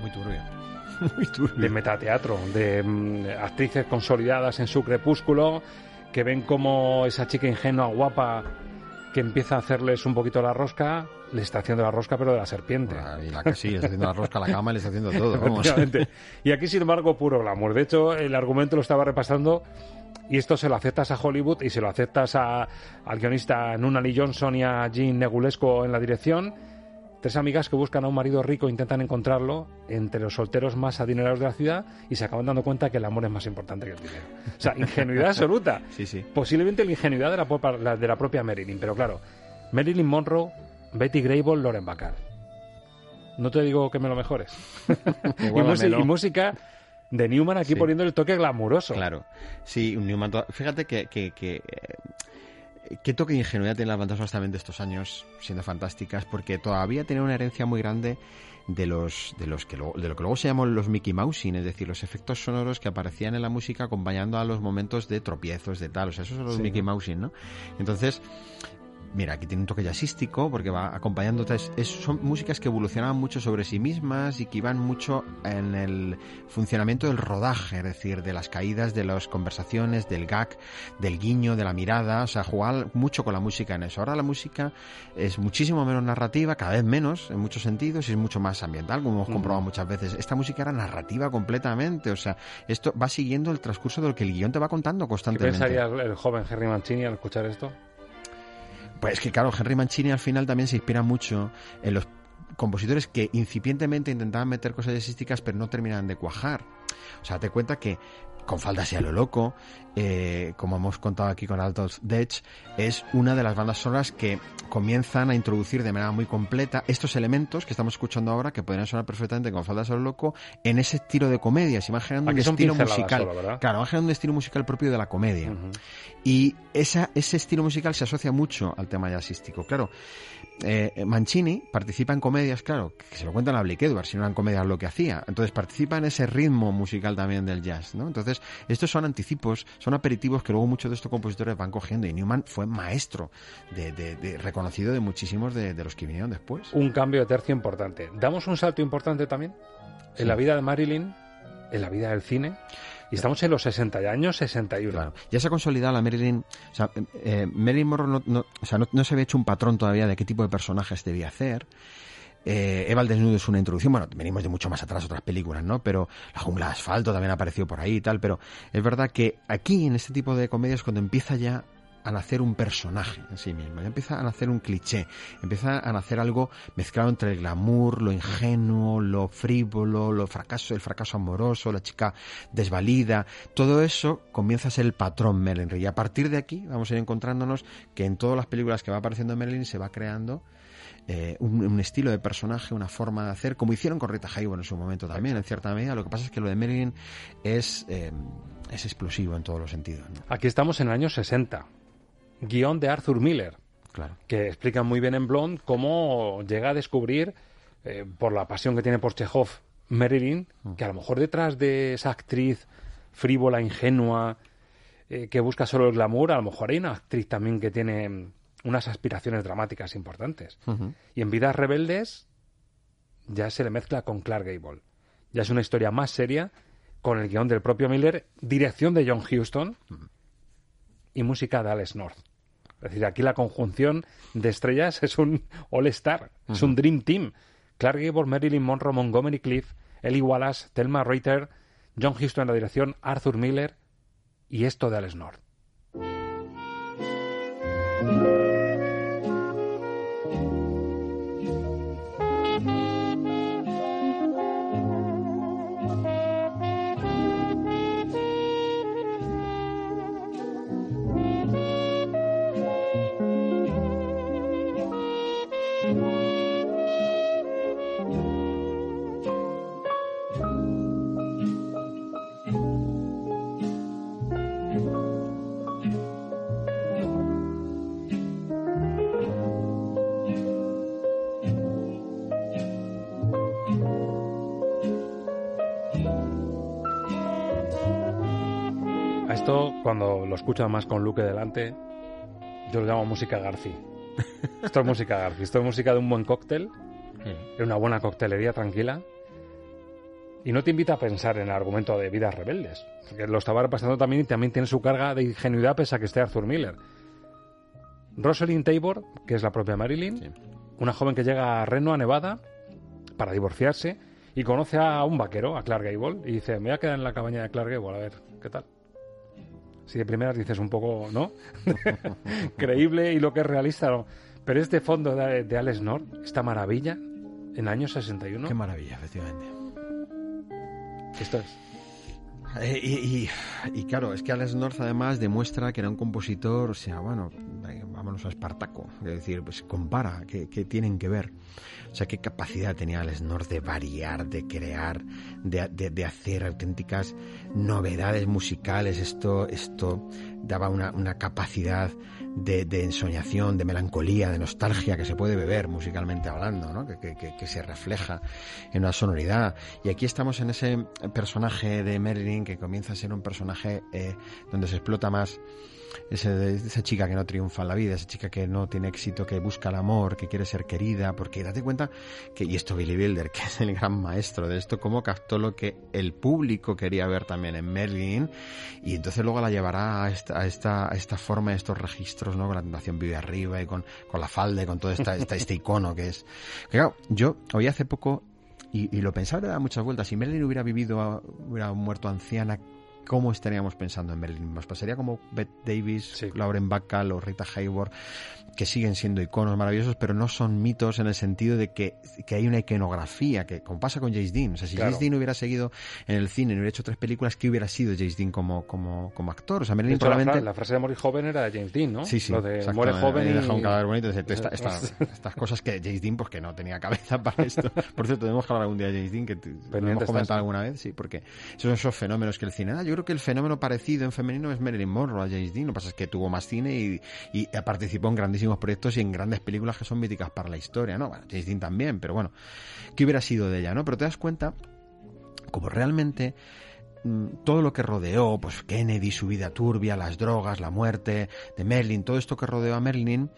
Speaker 18: Muy turbio. Muy turbio.
Speaker 1: De metateatro, de mm, actrices consolidadas en su crepúsculo, que ven como esa chica ingenua, guapa, que empieza a hacerles un poquito la rosca, le está haciendo la rosca, pero de la serpiente.
Speaker 18: Ah, y la que sí, le está haciendo la rosca a la cama, le está haciendo todo. Vamos.
Speaker 1: Y aquí, sin embargo, puro glamour. De hecho, el argumento lo estaba repasando y esto se lo aceptas a Hollywood y se lo aceptas a, al guionista Nunali Johnson y a Jean Negulesco en la dirección. Tres amigas que buscan a un marido rico intentan encontrarlo entre los solteros más adinerados de la ciudad y se acaban dando cuenta que el amor es más importante que el dinero. O sea, ingenuidad absoluta.
Speaker 18: Sí, sí.
Speaker 1: Posiblemente la ingenuidad de la, de propia Marilyn, pero claro, Marilyn Monroe, Betty Grable, Lauren Bacall. No te digo que me lo mejores. y, música, y música de Newman aquí
Speaker 18: Sí.
Speaker 1: poniendo el toque glamuroso.
Speaker 18: Claro. Sí, Newman. Fíjate que. que, que eh, ¿Qué toque de ingenuidad tienen las bandas también de estos años, siendo fantásticas? Porque todavía tienen una herencia muy grande de los de los que luego- de lo que luego se llaman los Mickey Mousing, es decir, los efectos sonoros que aparecían en la música acompañando a los momentos de tropiezos, de tal, o sea, esos son los
Speaker 1: Sí.
Speaker 18: Mickey Mousing, ¿no? Entonces, Mira, aquí tiene un toque jazzístico porque va acompañando. es- es- son músicas que evolucionaban mucho sobre sí mismas y que iban mucho en el funcionamiento del rodaje, es decir, de las caídas, de las conversaciones, del gag, del guiño, de la mirada. O sea, jugar mucho con la música en eso. Ahora la música es muchísimo menos narrativa, cada vez menos en muchos sentidos y es mucho más ambiental, como hemos comprobado muchas veces. Esta música era narrativa completamente. O sea, esto va siguiendo el transcurso de lo que el guion te va contando
Speaker 1: ¿Qué
Speaker 18: constantemente.
Speaker 1: pensaría el el joven Henry Mancini al escuchar esto?
Speaker 18: Pues es que claro, Henry Mancini al final también se inspira mucho en los compositores que incipientemente intentaban meter cosas jazzísticas pero no terminaban de cuajar. O sea, te cuenta que con faldas y a lo loco, eh, como hemos contado aquí con Altos Dech, es una de las bandas sonoras que comienzan a introducir de manera muy completa estos elementos que estamos escuchando ahora, que podrían sonar perfectamente con faldas a lo loco, en ese estilo de comedia. Se generando
Speaker 1: Aquí
Speaker 18: un estilo musical.
Speaker 1: solo,
Speaker 18: claro, generando un estilo musical propio de la comedia. Y esa, ese estilo musical se asocia mucho al tema jazzístico. Claro, eh, Mancini participa en comedias, claro, que se lo cuentan a Blake Edwards, si no eran comedias lo que hacía. Entonces participa en ese ritmo musical también del jazz, ¿no? Entonces, estos son anticipos, son aperitivos que luego muchos de estos compositores van cogiendo. Y Newman fue maestro, de, de- de- reconocido de muchísimos de, de los que vinieron después.
Speaker 1: Un cambio de tercio importante. ¿Damos un salto importante también?
Speaker 18: Sí.
Speaker 1: En la vida de Marilyn, en la vida del cine. Y estamos en los 60 años 61.
Speaker 18: Ya se ha consolidado la Marilyn. O sea, eh, eh, Marilyn Monroe no, no- o sea, no, no se había hecho un patrón todavía de qué tipo de personajes debía hacer. Eh, Eva al desnudo es una introducción. Bueno, venimos de mucho más atrás otras películas, ¿no? Pero La jungla de asfalto también ha aparecido por ahí y tal. Pero es verdad que aquí, en este tipo de comedias, cuando empieza ya a nacer un personaje en sí mismo, ya empieza a nacer un cliché, empieza a nacer algo mezclado entre el glamour, lo ingenuo, lo frívolo, lo fracaso, el fracaso amoroso, la chica desvalida, todo eso comienza a ser el patrón Merlin. Y a partir de aquí vamos a ir encontrándonos que en todas las películas que va apareciendo Merlin se va creando eh, un, estilo de personaje, una forma de hacer, como hicieron con Rita Hayworth en su momento también, en cierta medida. Lo que pasa es que lo de Merlin es, eh, es explosivo en todos los sentidos.
Speaker 1: Aquí estamos en el año 60. Guión de Arthur Miller.
Speaker 18: Claro.
Speaker 1: Que explica muy bien en Blonde cómo llega a descubrir, eh, por la pasión que tiene por Chekhov, Marilyn, mm. que a lo mejor detrás de esa actriz frívola, ingenua, que busca solo el glamour, a lo mejor hay una actriz también que tiene unas aspiraciones dramáticas importantes. Y en Vidas Rebeldes ya se le mezcla con Clark Gable. Ya es una historia más seria, con el guion del propio Miller, dirección de John Huston y música de Alex North. Es decir, aquí la conjunción de estrellas es un all-star, es un dream team. Clark Gable, Marilyn Monroe, Montgomery Cliff, Ellie Wallace, Thelma Reuter, John Huston en la dirección, Arthur Miller y esto de Alex North. Cuando lo escucho más con Luke delante, yo lo llamo música Garci. Esto es música Garci, esto es música de un buen cóctel, de una buena coctelería tranquila. Y no te invita a pensar en el argumento de vidas rebeldes, porque lo estaba repasando también y también tiene su carga de ingenuidad pese a que esté Arthur Miller. Rosalind Tabor, que es la propia Marilyn, una joven que llega a Reno, a Nevada, para divorciarse, y conoce a un vaquero, a Clark Gable, y dice, me voy a quedar en la cabaña de Clark Gable, a ver, ¿qué tal? Si de primeras dices un poco, ¿no? Creíble y lo que es realista, ¿no? Pero este fondo de, de Alex North, esta maravilla, en el año 61.
Speaker 18: Qué maravilla, efectivamente.
Speaker 1: Esto es.
Speaker 18: Eh, y, claro, es que Alex North además demuestra que era un compositor, o sea, bueno, vámonos a Espartaco, es decir, pues compara, que, tienen que ver. O sea, qué capacidad tenía Alex North de variar, de crear, de, hacer auténticas novedades musicales. Esto, esto daba una, una capacidad de, ensoñación, de melancolía, de nostalgia que se puede beber musicalmente hablando, ¿no? que, se refleja en una sonoridad. Y aquí estamos en ese personaje de Marilyn que comienza a ser un personaje eh, donde se explota más ese, esa chica que no triunfa en la vida, esa chica que no tiene éxito, que busca el amor, que quiere ser querida, porque date cuenta que, y esto Billy Wilder, que es el gran maestro de esto, cómo captó lo que el público quería ver también en Merlin, y entonces luego la llevará a esta, a esta, a esta forma, a estos registros, ¿no? Con la tentación vive arriba y con, con la falda y con todo esta, este icono que es. claro, yo hoy hace poco y, y, lo pensaba, le da muchas vueltas. Si Merlin hubiera vivido, hubiera muerto anciana, cómo estaríamos pensando en Berlín. Nos pasaría como Bette Davis, Lauren Bacall o Rita Hayworth, que siguen siendo iconos maravillosos, pero no son mitos en el sentido de que, hay una iconografía, que como pasa con James Dean. O sea, si James Dean hubiera seguido en el cine, y hubiera hecho tres películas, ¿qué hubiera sido James Dean como, como, como actor? O sea, Berlín probablemente...
Speaker 1: la, frase de morir joven era de James Dean, ¿no?
Speaker 18: Sí, sí.
Speaker 1: Lo de muere joven y...
Speaker 18: deja un cadáver bonito. estas cosas que James Dean, pues que no tenía cabeza para esto. Por cierto, tenemos que hablar algún día de James Dean, que hemos comentado alguna vez, sí, porque esos son esos fenómenos que el cine... da. yo creo que el fenómeno parecido en femenino es Marilyn Monroe a James Dean. Lo que pasa es que tuvo más cine y, y participó en grandísimos proyectos y en grandes películas que son míticas para la historia, ¿no? Bueno, Dean también, pero bueno, ¿qué hubiera sido de ella, no? Pero te das cuenta como realmente mm, todo lo que rodeó, pues Kennedy, su vida turbia, las drogas, la muerte de Merlin, todo esto que rodeó a Merlin,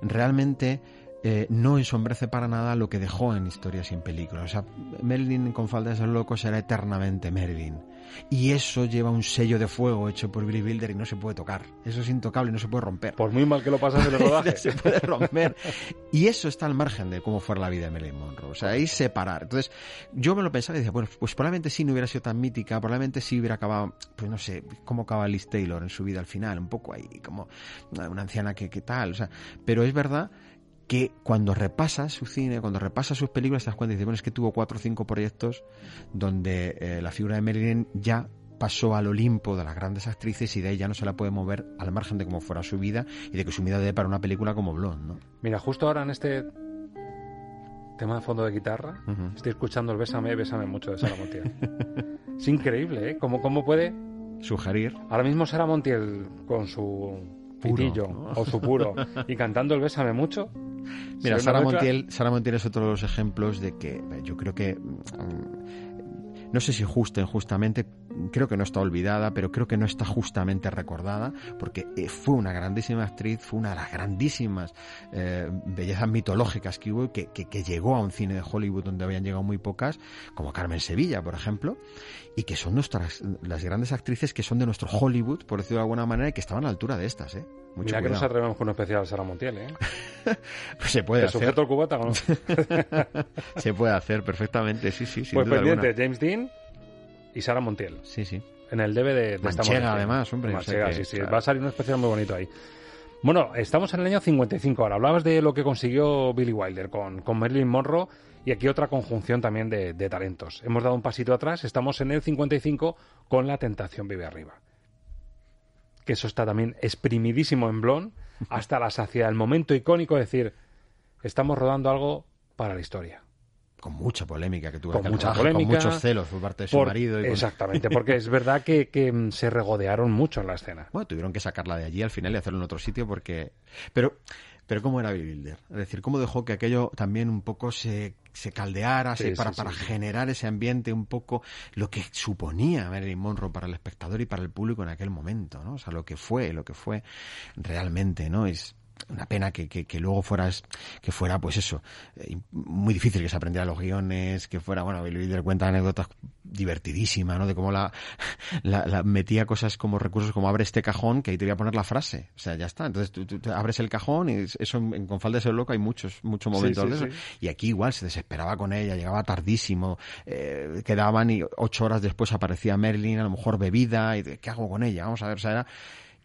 Speaker 18: realmente eh, no ensombrece para nada lo que dejó en Historias sin película. O sea, Marilyn con falda de loco será eternamente Marilyn. Y eso lleva un sello de fuego hecho por Billy Wilder y no se puede tocar. Eso es intocable, no se puede romper.
Speaker 1: Por muy mal que lo pasas en el rodaje.
Speaker 18: se puede romper. Y eso está al margen de cómo fuera la vida de Marilyn Monroe. O sea, ahí separar. Entonces, yo me lo pensaba y decía, bueno, pues probablemente sí no hubiera sido tan mítica, probablemente sí hubiera acabado, pues no sé, cómo acaba Liz Taylor en su vida al final, un poco ahí, como una anciana que, que tal. O sea, pero es verdad que cuando repasas su cine, cuando repasas sus películas, te das cuenta y dices, bueno, es que tuvo cuatro o cinco proyectos donde eh, la figura de Marilyn ya pasó al Olimpo de las grandes actrices y de ahí ya no se la puede mover al margen de cómo fuera su vida y de que su vida dé para una película como Blonde, ¿no?
Speaker 1: Mira, justo ahora en este tema de fondo de guitarra, estoy escuchando el Bésame, Bésame mucho de Sara Montiel. es increíble, ¿eh? ¿Cómo, cómo puede
Speaker 18: sugerir?
Speaker 1: Ahora mismo Sara Montiel con su pitillo o su puro y cantando el Bésame mucho.
Speaker 18: Mira, Sara Montiel, Sara Montiel es otro de los ejemplos de que yo creo que mm, no sé si justo o injustamente, creo que no está olvidada, pero creo que no está justamente recordada, porque eh, fue una grandísima actriz, fue una de las grandísimas eh, bellezas mitológicas que hubo, que, llegó a un cine de Hollywood donde habían llegado muy pocas, como Carmen Sevilla, por ejemplo, y que son nuestras, las grandes actrices que son de nuestro Hollywood, por decirlo de alguna manera, y que estaban a la altura de estas, ¿eh?
Speaker 1: Mucho Mira cuidado. que nos atrevemos con un especial a Sara Montiel, ¿eh?
Speaker 18: pues se puede
Speaker 1: ¿Te
Speaker 18: hacer.
Speaker 1: el cubata o no?
Speaker 18: se puede hacer perfectamente, sí, sí, sin
Speaker 1: Pues
Speaker 18: duda
Speaker 1: pendiente,
Speaker 18: alguna.
Speaker 1: James Dean y Sara Montiel.
Speaker 18: Sí, sí.
Speaker 1: En el DVD de, de
Speaker 18: Manchega, además, hombre.
Speaker 1: Manchega,
Speaker 18: o sea que,
Speaker 1: sí, sí.
Speaker 18: claro.
Speaker 1: Va a salir un especial muy bonito ahí. Bueno, estamos en el año 55 ahora. Hablabas de lo que consiguió Billy Wilder con, con Marilyn Monroe y aquí otra conjunción también de, de, talentos. Hemos dado un pasito atrás, estamos en el 55 con La Tentación Vive Arriba. Que eso está también exprimidísimo en Blon hasta la saciedad. El momento icónico de decir, estamos rodando algo para la historia.
Speaker 18: Con mucha polémica que tuvo
Speaker 1: con mucha polémica,
Speaker 18: con muchos celos por parte de su
Speaker 1: por,
Speaker 18: marido. Y con...
Speaker 1: Exactamente, porque es verdad que, que, se regodearon mucho en la escena.
Speaker 18: Bueno, tuvieron que sacarla de allí al final y hacerlo en otro sitio porque... Pero, pero ¿cómo era Billy Wilder? Es decir, ¿cómo dejó que aquello también un poco se, se caldeara
Speaker 1: Sí,
Speaker 18: para,
Speaker 1: sí,
Speaker 18: para
Speaker 1: sí.
Speaker 18: generar ese ambiente un poco lo que suponía Marilyn Monroe para el espectador y para el público en aquel momento, ¿no? O sea, lo que fue, lo que fue realmente, ¿no? Es una pena que, que, que, luego fueras que fuera pues eso eh, muy difícil que se aprendiera los guiones que fuera bueno Billy Wilder cuenta anécdotas divertidísimas no de cómo la, la, la, metía cosas como recursos como abre este cajón que ahí te voy a poner la frase. O sea ya está. Entonces tú, tú, tú abres el cajón y eso en, con falta de ser loco hay muchos muchos momentos
Speaker 1: sí,
Speaker 18: sí,
Speaker 1: de
Speaker 18: eso.
Speaker 1: sí.
Speaker 18: y aquí igual se desesperaba con ella llegaba tardísimo eh, quedaban y ocho horas después aparecía Merlin a lo mejor bebida y qué hago con ella vamos a ver o sea era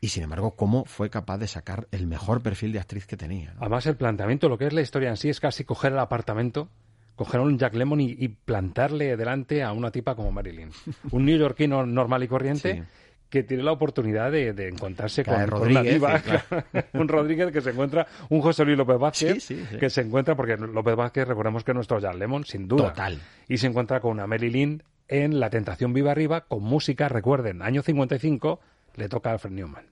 Speaker 18: y sin embargo, cómo fue capaz de sacar el mejor perfil de actriz que tenía. ¿no?
Speaker 1: Además, el planteamiento, lo que es la historia en sí, es casi coger el apartamento, coger un Jack Lemmon y, y, plantarle delante a una tipa como Marilyn. Un neoyorquino normal y corriente. Sí. que tiene la oportunidad de, de encontrarse con, con, una diva,
Speaker 18: sí, claro.
Speaker 1: un Rodríguez que se encuentra, un José Luis López Vázquez,
Speaker 18: sí,
Speaker 1: que se encuentra, porque López Vázquez, recordemos que es nuestro Jack Lemmon, sin duda.
Speaker 18: Total.
Speaker 1: Y se encuentra con una Marilyn en La Tentación Viva Arriba, con música, recuerden, año 55, le toca a Alfred Newman.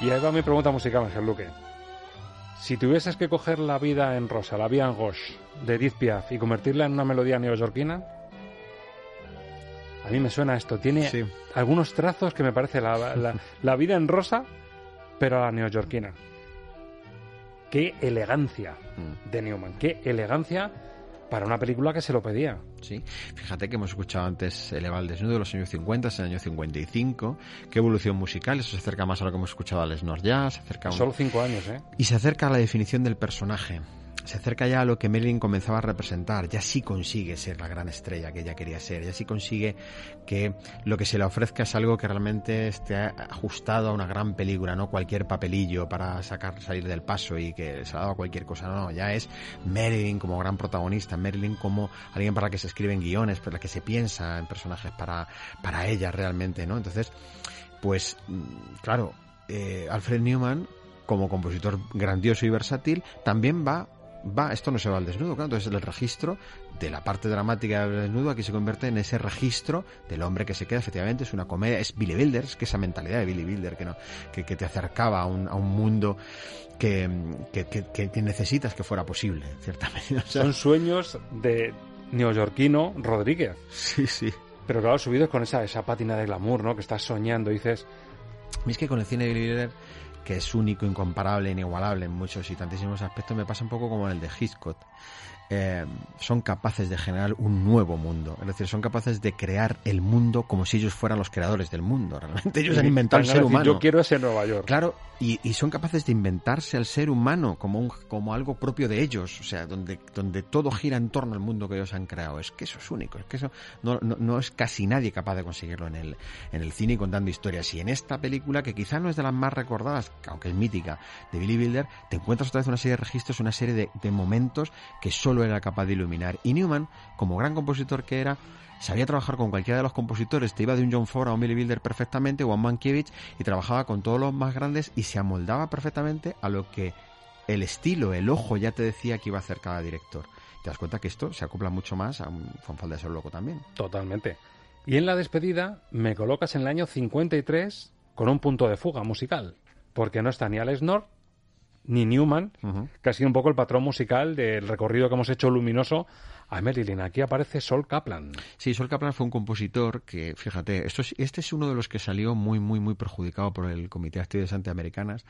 Speaker 1: Y ahí va mi pregunta musical, Ángel Luque. Si tuvieses que coger la vida en rosa, la vida en gauche de Edith Piaf y convertirla en una melodía neoyorquina, a mí me suena esto. Tiene
Speaker 18: Sí.
Speaker 1: algunos trazos que me parece la, la- la vida en rosa, pero a la neoyorquina. Qué elegancia
Speaker 18: Mm.
Speaker 1: de Newman, qué elegancia para una película que se lo pedía.
Speaker 18: Sí, fíjate que hemos escuchado antes Eleva al desnudo de los años 50, es el año 55. Qué evolución musical, eso se acerca más a lo que hemos escuchado al Snor Jazz, se acerca a un-
Speaker 1: Solo cinco años, ¿eh?
Speaker 18: y se acerca a la definición del personaje. Se acerca ya a lo que Marilyn comenzaba a representar. Ya sí consigue ser la gran estrella que ella quería ser. Ya sí consigue que lo que se le ofrezca es algo que realmente esté ajustado a una gran película, no cualquier papelillo para sacar, salir del paso y que se ha dado cualquier cosa. No, ya es Marilyn como gran protagonista, Marilyn como alguien para la que se escriben guiones, para la que se piensa en personajes para, para ella realmente, ¿no? Entonces, pues, mm, claro, eh, Alfred Newman como compositor grandioso y versátil, también va va, esto no se va al desnudo, claro, entonces el registro de la parte dramática del desnudo aquí se convierte en ese registro del hombre que se queda, efectivamente, es una comedia, es Billy Wilder, es que esa mentalidad de Billy Wilder que, no, que, te acercaba a un, a un mundo que, que, necesitas que fuera posible, ciertamente.
Speaker 1: Son sueños de neoyorquino Rodríguez.
Speaker 18: Sí, sí.
Speaker 1: Pero claro, subidos con esa, esa pátina de glamour, ¿no? Que estás soñando, dices...
Speaker 18: Es que con el cine de Billy Wilder que es único, incomparable, inigualable en muchos y tantísimos aspectos, me pasa un poco como en el de Hitchcock. Eh, son capaces de generar un nuevo mundo. Es decir, son capaces de crear el mundo como si ellos fueran los creadores del mundo. Realmente ellos han inventado el ser humano.
Speaker 1: Yo quiero ese Nueva York.
Speaker 18: Claro, y, son capaces de inventarse al ser humano como, un, como algo propio de ellos. O sea, donde, donde todo gira en torno al mundo que ellos han creado. Es que eso es único. Es que eso no, no, es casi nadie capaz de conseguirlo en el, en el cine y contando historias. Y en esta película, que quizá no es de las más recordadas, aunque es mítica, de Billy Wilder, te encuentras otra vez una serie de registros, una serie de, de momentos que solo era capaz de iluminar. Y Newman, como gran compositor que era, sabía trabajar con cualquiera de los compositores, te iba de un John Ford a un Billy Wilder perfectamente o a un Mankiewicz y trabajaba con todos los más grandes y se amoldaba perfectamente a lo que el estilo, el ojo ya te decía que iba a hacer cada director. Te das cuenta que esto se acopla mucho más a un fanfal de ser loco también.
Speaker 1: Totalmente. Y en la despedida me colocas en el año 53 con un punto de fuga musical, porque no está ni Alex North ni Newman, que ha sido un poco el patrón musical del recorrido que hemos hecho luminoso a Marilyn. Aquí aparece Sol Kaplan.
Speaker 18: Sí, Sol Kaplan fue un compositor que, fíjate, esto este es uno de los que salió muy, muy, muy perjudicado por el Comité de Actividades Antiamericanas,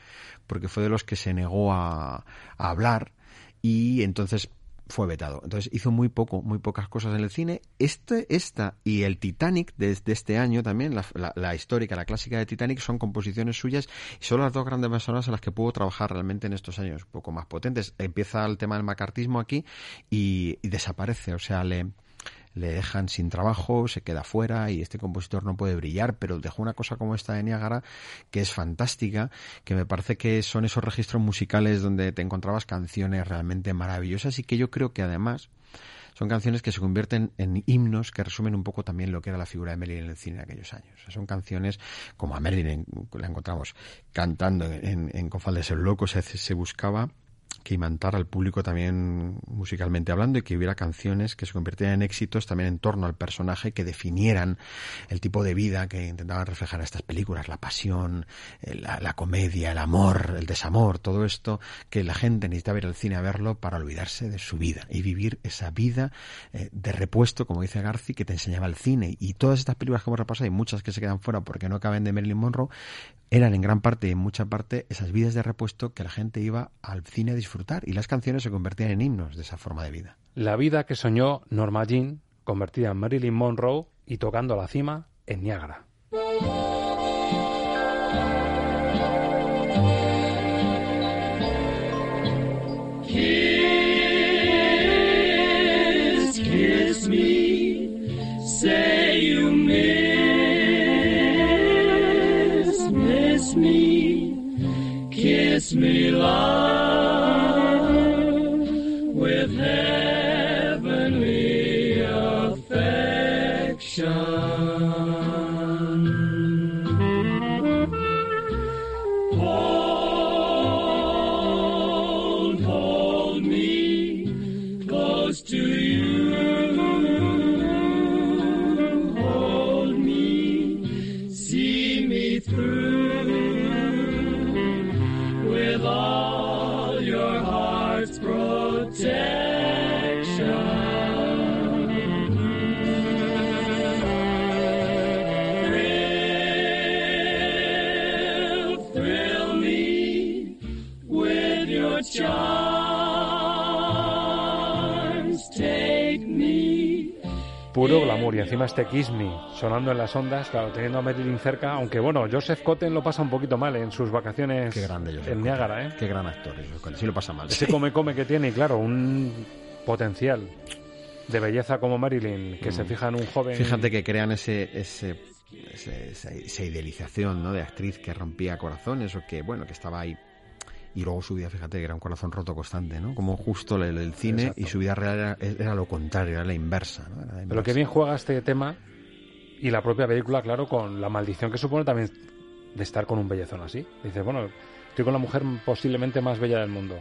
Speaker 18: porque fue de los que se negó a, a hablar y entonces fue vetado. Entonces hizo muy poco, muy pocas cosas en el cine. Este, esta y el Titanic desde este año también, la, histórica, la clásica de Titanic, son composiciones suyas y son las dos grandes personas en las que pudo trabajar realmente en estos años, un poco más potentes. Empieza el tema del macartismo aquí y, y desaparece, o sea, le le dejan sin trabajo, se queda fuera y este compositor no puede brillar, pero dejó una cosa como esta de Niágara que es fantástica, que me parece que son esos registros musicales donde te encontrabas canciones realmente maravillosas y que yo creo que además son canciones que se convierten en himnos que resumen un poco también lo que era la figura de Marilyn en el cine en aquellos años. son canciones como a Marilyn la encontramos cantando en, en Confal de ser loco, se, se buscaba que imantara al público también musicalmente hablando y que hubiera canciones que se convirtieran en éxitos también en torno al personaje que definieran el tipo de vida que intentaban reflejar estas películas, la pasión, eh, la, comedia, el amor, el desamor, todo esto que la gente necesitaba ir al cine a verlo para olvidarse de su vida y vivir esa vida eh, de repuesto, como dice Garci, que te enseñaba el cine. Y todas estas películas que hemos repasado y muchas que se quedan fuera porque no caben de Marilyn Monroe, eran en gran parte y en mucha parte esas vidas de repuesto que la gente iba al cine a disfrutar y las canciones se convertían en himnos de esa forma de vida.
Speaker 1: La vida que soñó Norma Jean, convertida en Marilyn Monroe y tocando a la cima en Niágara. kiss me, love, este Kiss Me sonando en las ondas, claro, teniendo a Marilyn cerca, aunque bueno, Joseph Cotten lo pasa un poquito mal en sus vacaciones
Speaker 18: Qué grande, Joseph
Speaker 1: en Niágara, ¿eh?
Speaker 18: Qué gran actor, sí lo pasa mal.
Speaker 1: Ese come-come que tiene, y claro, un potencial de belleza como Marilyn, que se mm. fija en un joven...
Speaker 18: Fíjate que crean ese, ese esa, idealización ¿no? de actriz que rompía corazones o que bueno que estaba ahí y luego su vida, fíjate, que era un corazón roto constante, ¿no? Como justo el, cine y su vida real era, lo contrario, era la inversa, ¿no?
Speaker 1: Pero qué bien juega este tema y la propia película, claro, con la maldición que supone también de estar con un bellezón así. Dice, bueno, estoy con la mujer posiblemente más bella del mundo.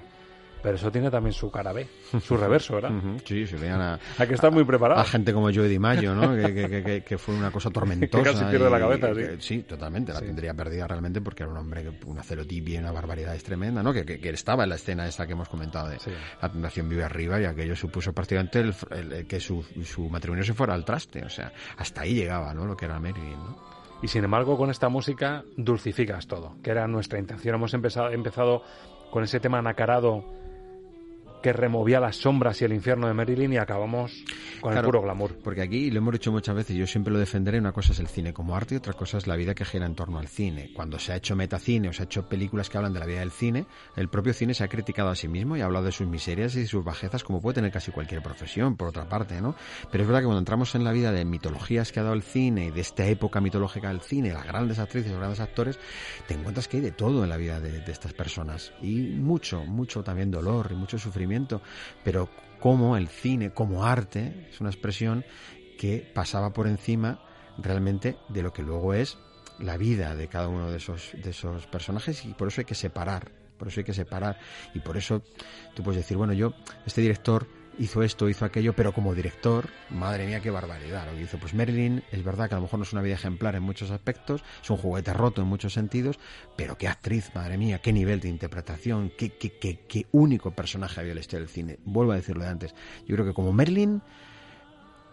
Speaker 1: Pero eso tiene también su cara B, su reverso, ¿verdad?
Speaker 18: Sí, se vean a...
Speaker 1: Que estar muy preparado.
Speaker 18: A gente como Joe Di Maggio, ¿no? que, que, que, que, fue una cosa tormentosa.
Speaker 1: que casi pierde la cabeza,
Speaker 18: sí. sí, totalmente. La
Speaker 1: Sí.
Speaker 18: tendría perdida realmente porque era un hombre que una celotipia y una barbaridad es tremenda, ¿no? Que, estaba en la escena esta que hemos comentado de La Tentación Vive Arriba y aquello supuso prácticamente el, el- el que su, su matrimonio se fuera al traste. O sea, hasta ahí llegaba, ¿no? Lo que era Marilyn, ¿no?
Speaker 1: Y sin embargo, con esta música dulcificas todo, que era nuestra intención. Hemos empezado, empezado con ese tema nacarado que removía las sombras y el infierno de Marilyn y acabamos con
Speaker 18: Claro,
Speaker 1: el puro glamour.
Speaker 18: Porque aquí lo hemos dicho muchas veces, yo siempre lo defenderé, una cosa es el cine como arte y otra cosa es la vida que gira en torno al cine. Cuando se ha hecho metacine o se ha hecho películas que hablan de la vida del cine, el propio cine se ha criticado a sí mismo y ha hablado de sus miserias y sus bajezas como puede tener casi cualquier profesión, por otra parte, ¿no? Pero es verdad que cuando entramos en la vida de mitologías que ha dado el cine y de esta época mitológica del cine, las grandes actrices, los grandes actores, te encuentras que hay de todo en la vida de, de estas personas. Y mucho, mucho también dolor y mucho sufrimiento. Pero como el cine, como arte, es una expresión que pasaba por encima realmente de lo que luego es la vida de cada uno de esos, de esos personajes y por eso hay que separar, por eso hay que separar. Y por eso tú puedes decir, bueno, yo, este director hizo esto, hizo aquello, pero como director, madre mía, qué barbaridad lo que hizo. Pues Marilyn, es verdad que a lo mejor no es una vida ejemplar en muchos aspectos, es un juguete roto en muchos sentidos, pero qué actriz, madre mía, qué nivel de interpretación, qué, qué, qué, qué único personaje había en la historia del cine. Vuelvo a decirlo de antes. Yo creo que como Marilyn,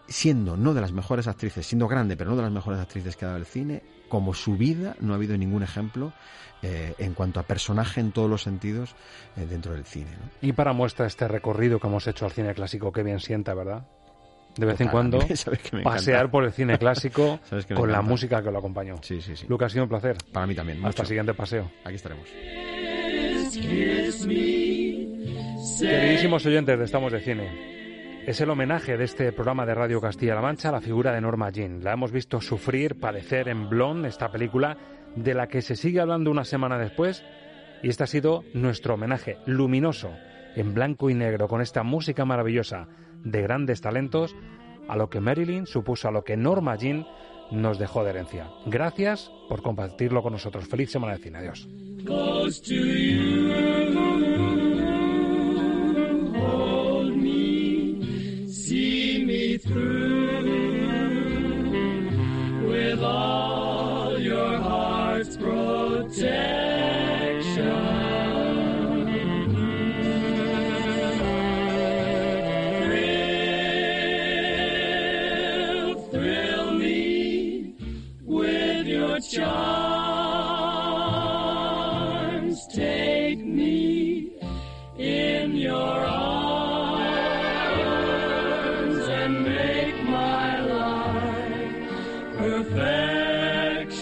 Speaker 18: siendo no de las mejores actrices, siendo grande, pero no de las mejores actrices que ha dado el cine, como su vida no ha habido ningún ejemplo eh, en cuanto a personaje en todos los sentidos eh, dentro del cine. ¿no?
Speaker 1: Y para muestra este recorrido que hemos hecho al cine clásico, que bien sienta, ¿verdad? De vez en cuando pasear por el cine clásico con la música que lo acompañó.
Speaker 18: Sí, sí, sí.
Speaker 1: Lucas, ha sido un placer.
Speaker 18: Para mí también.
Speaker 1: Hasta
Speaker 18: mucho.
Speaker 1: el siguiente paseo.
Speaker 18: Aquí estaremos.
Speaker 1: Queridísimos oyentes de Estamos de Cine, es el homenaje de este programa de Radio Castilla-La Mancha a la figura de Norma Jean. La hemos visto sufrir, padecer en Blonde, esta película de la que se sigue hablando una semana después, y este ha sido nuestro homenaje luminoso, en blanco y negro, con esta música maravillosa de grandes talentos, a lo que Marilyn supuso, a lo que Norma Jean nos dejó de herencia. Gracias por compartirlo con nosotros. Feliz semana de cine. Adiós.
Speaker 6: Through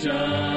Speaker 6: Revelation.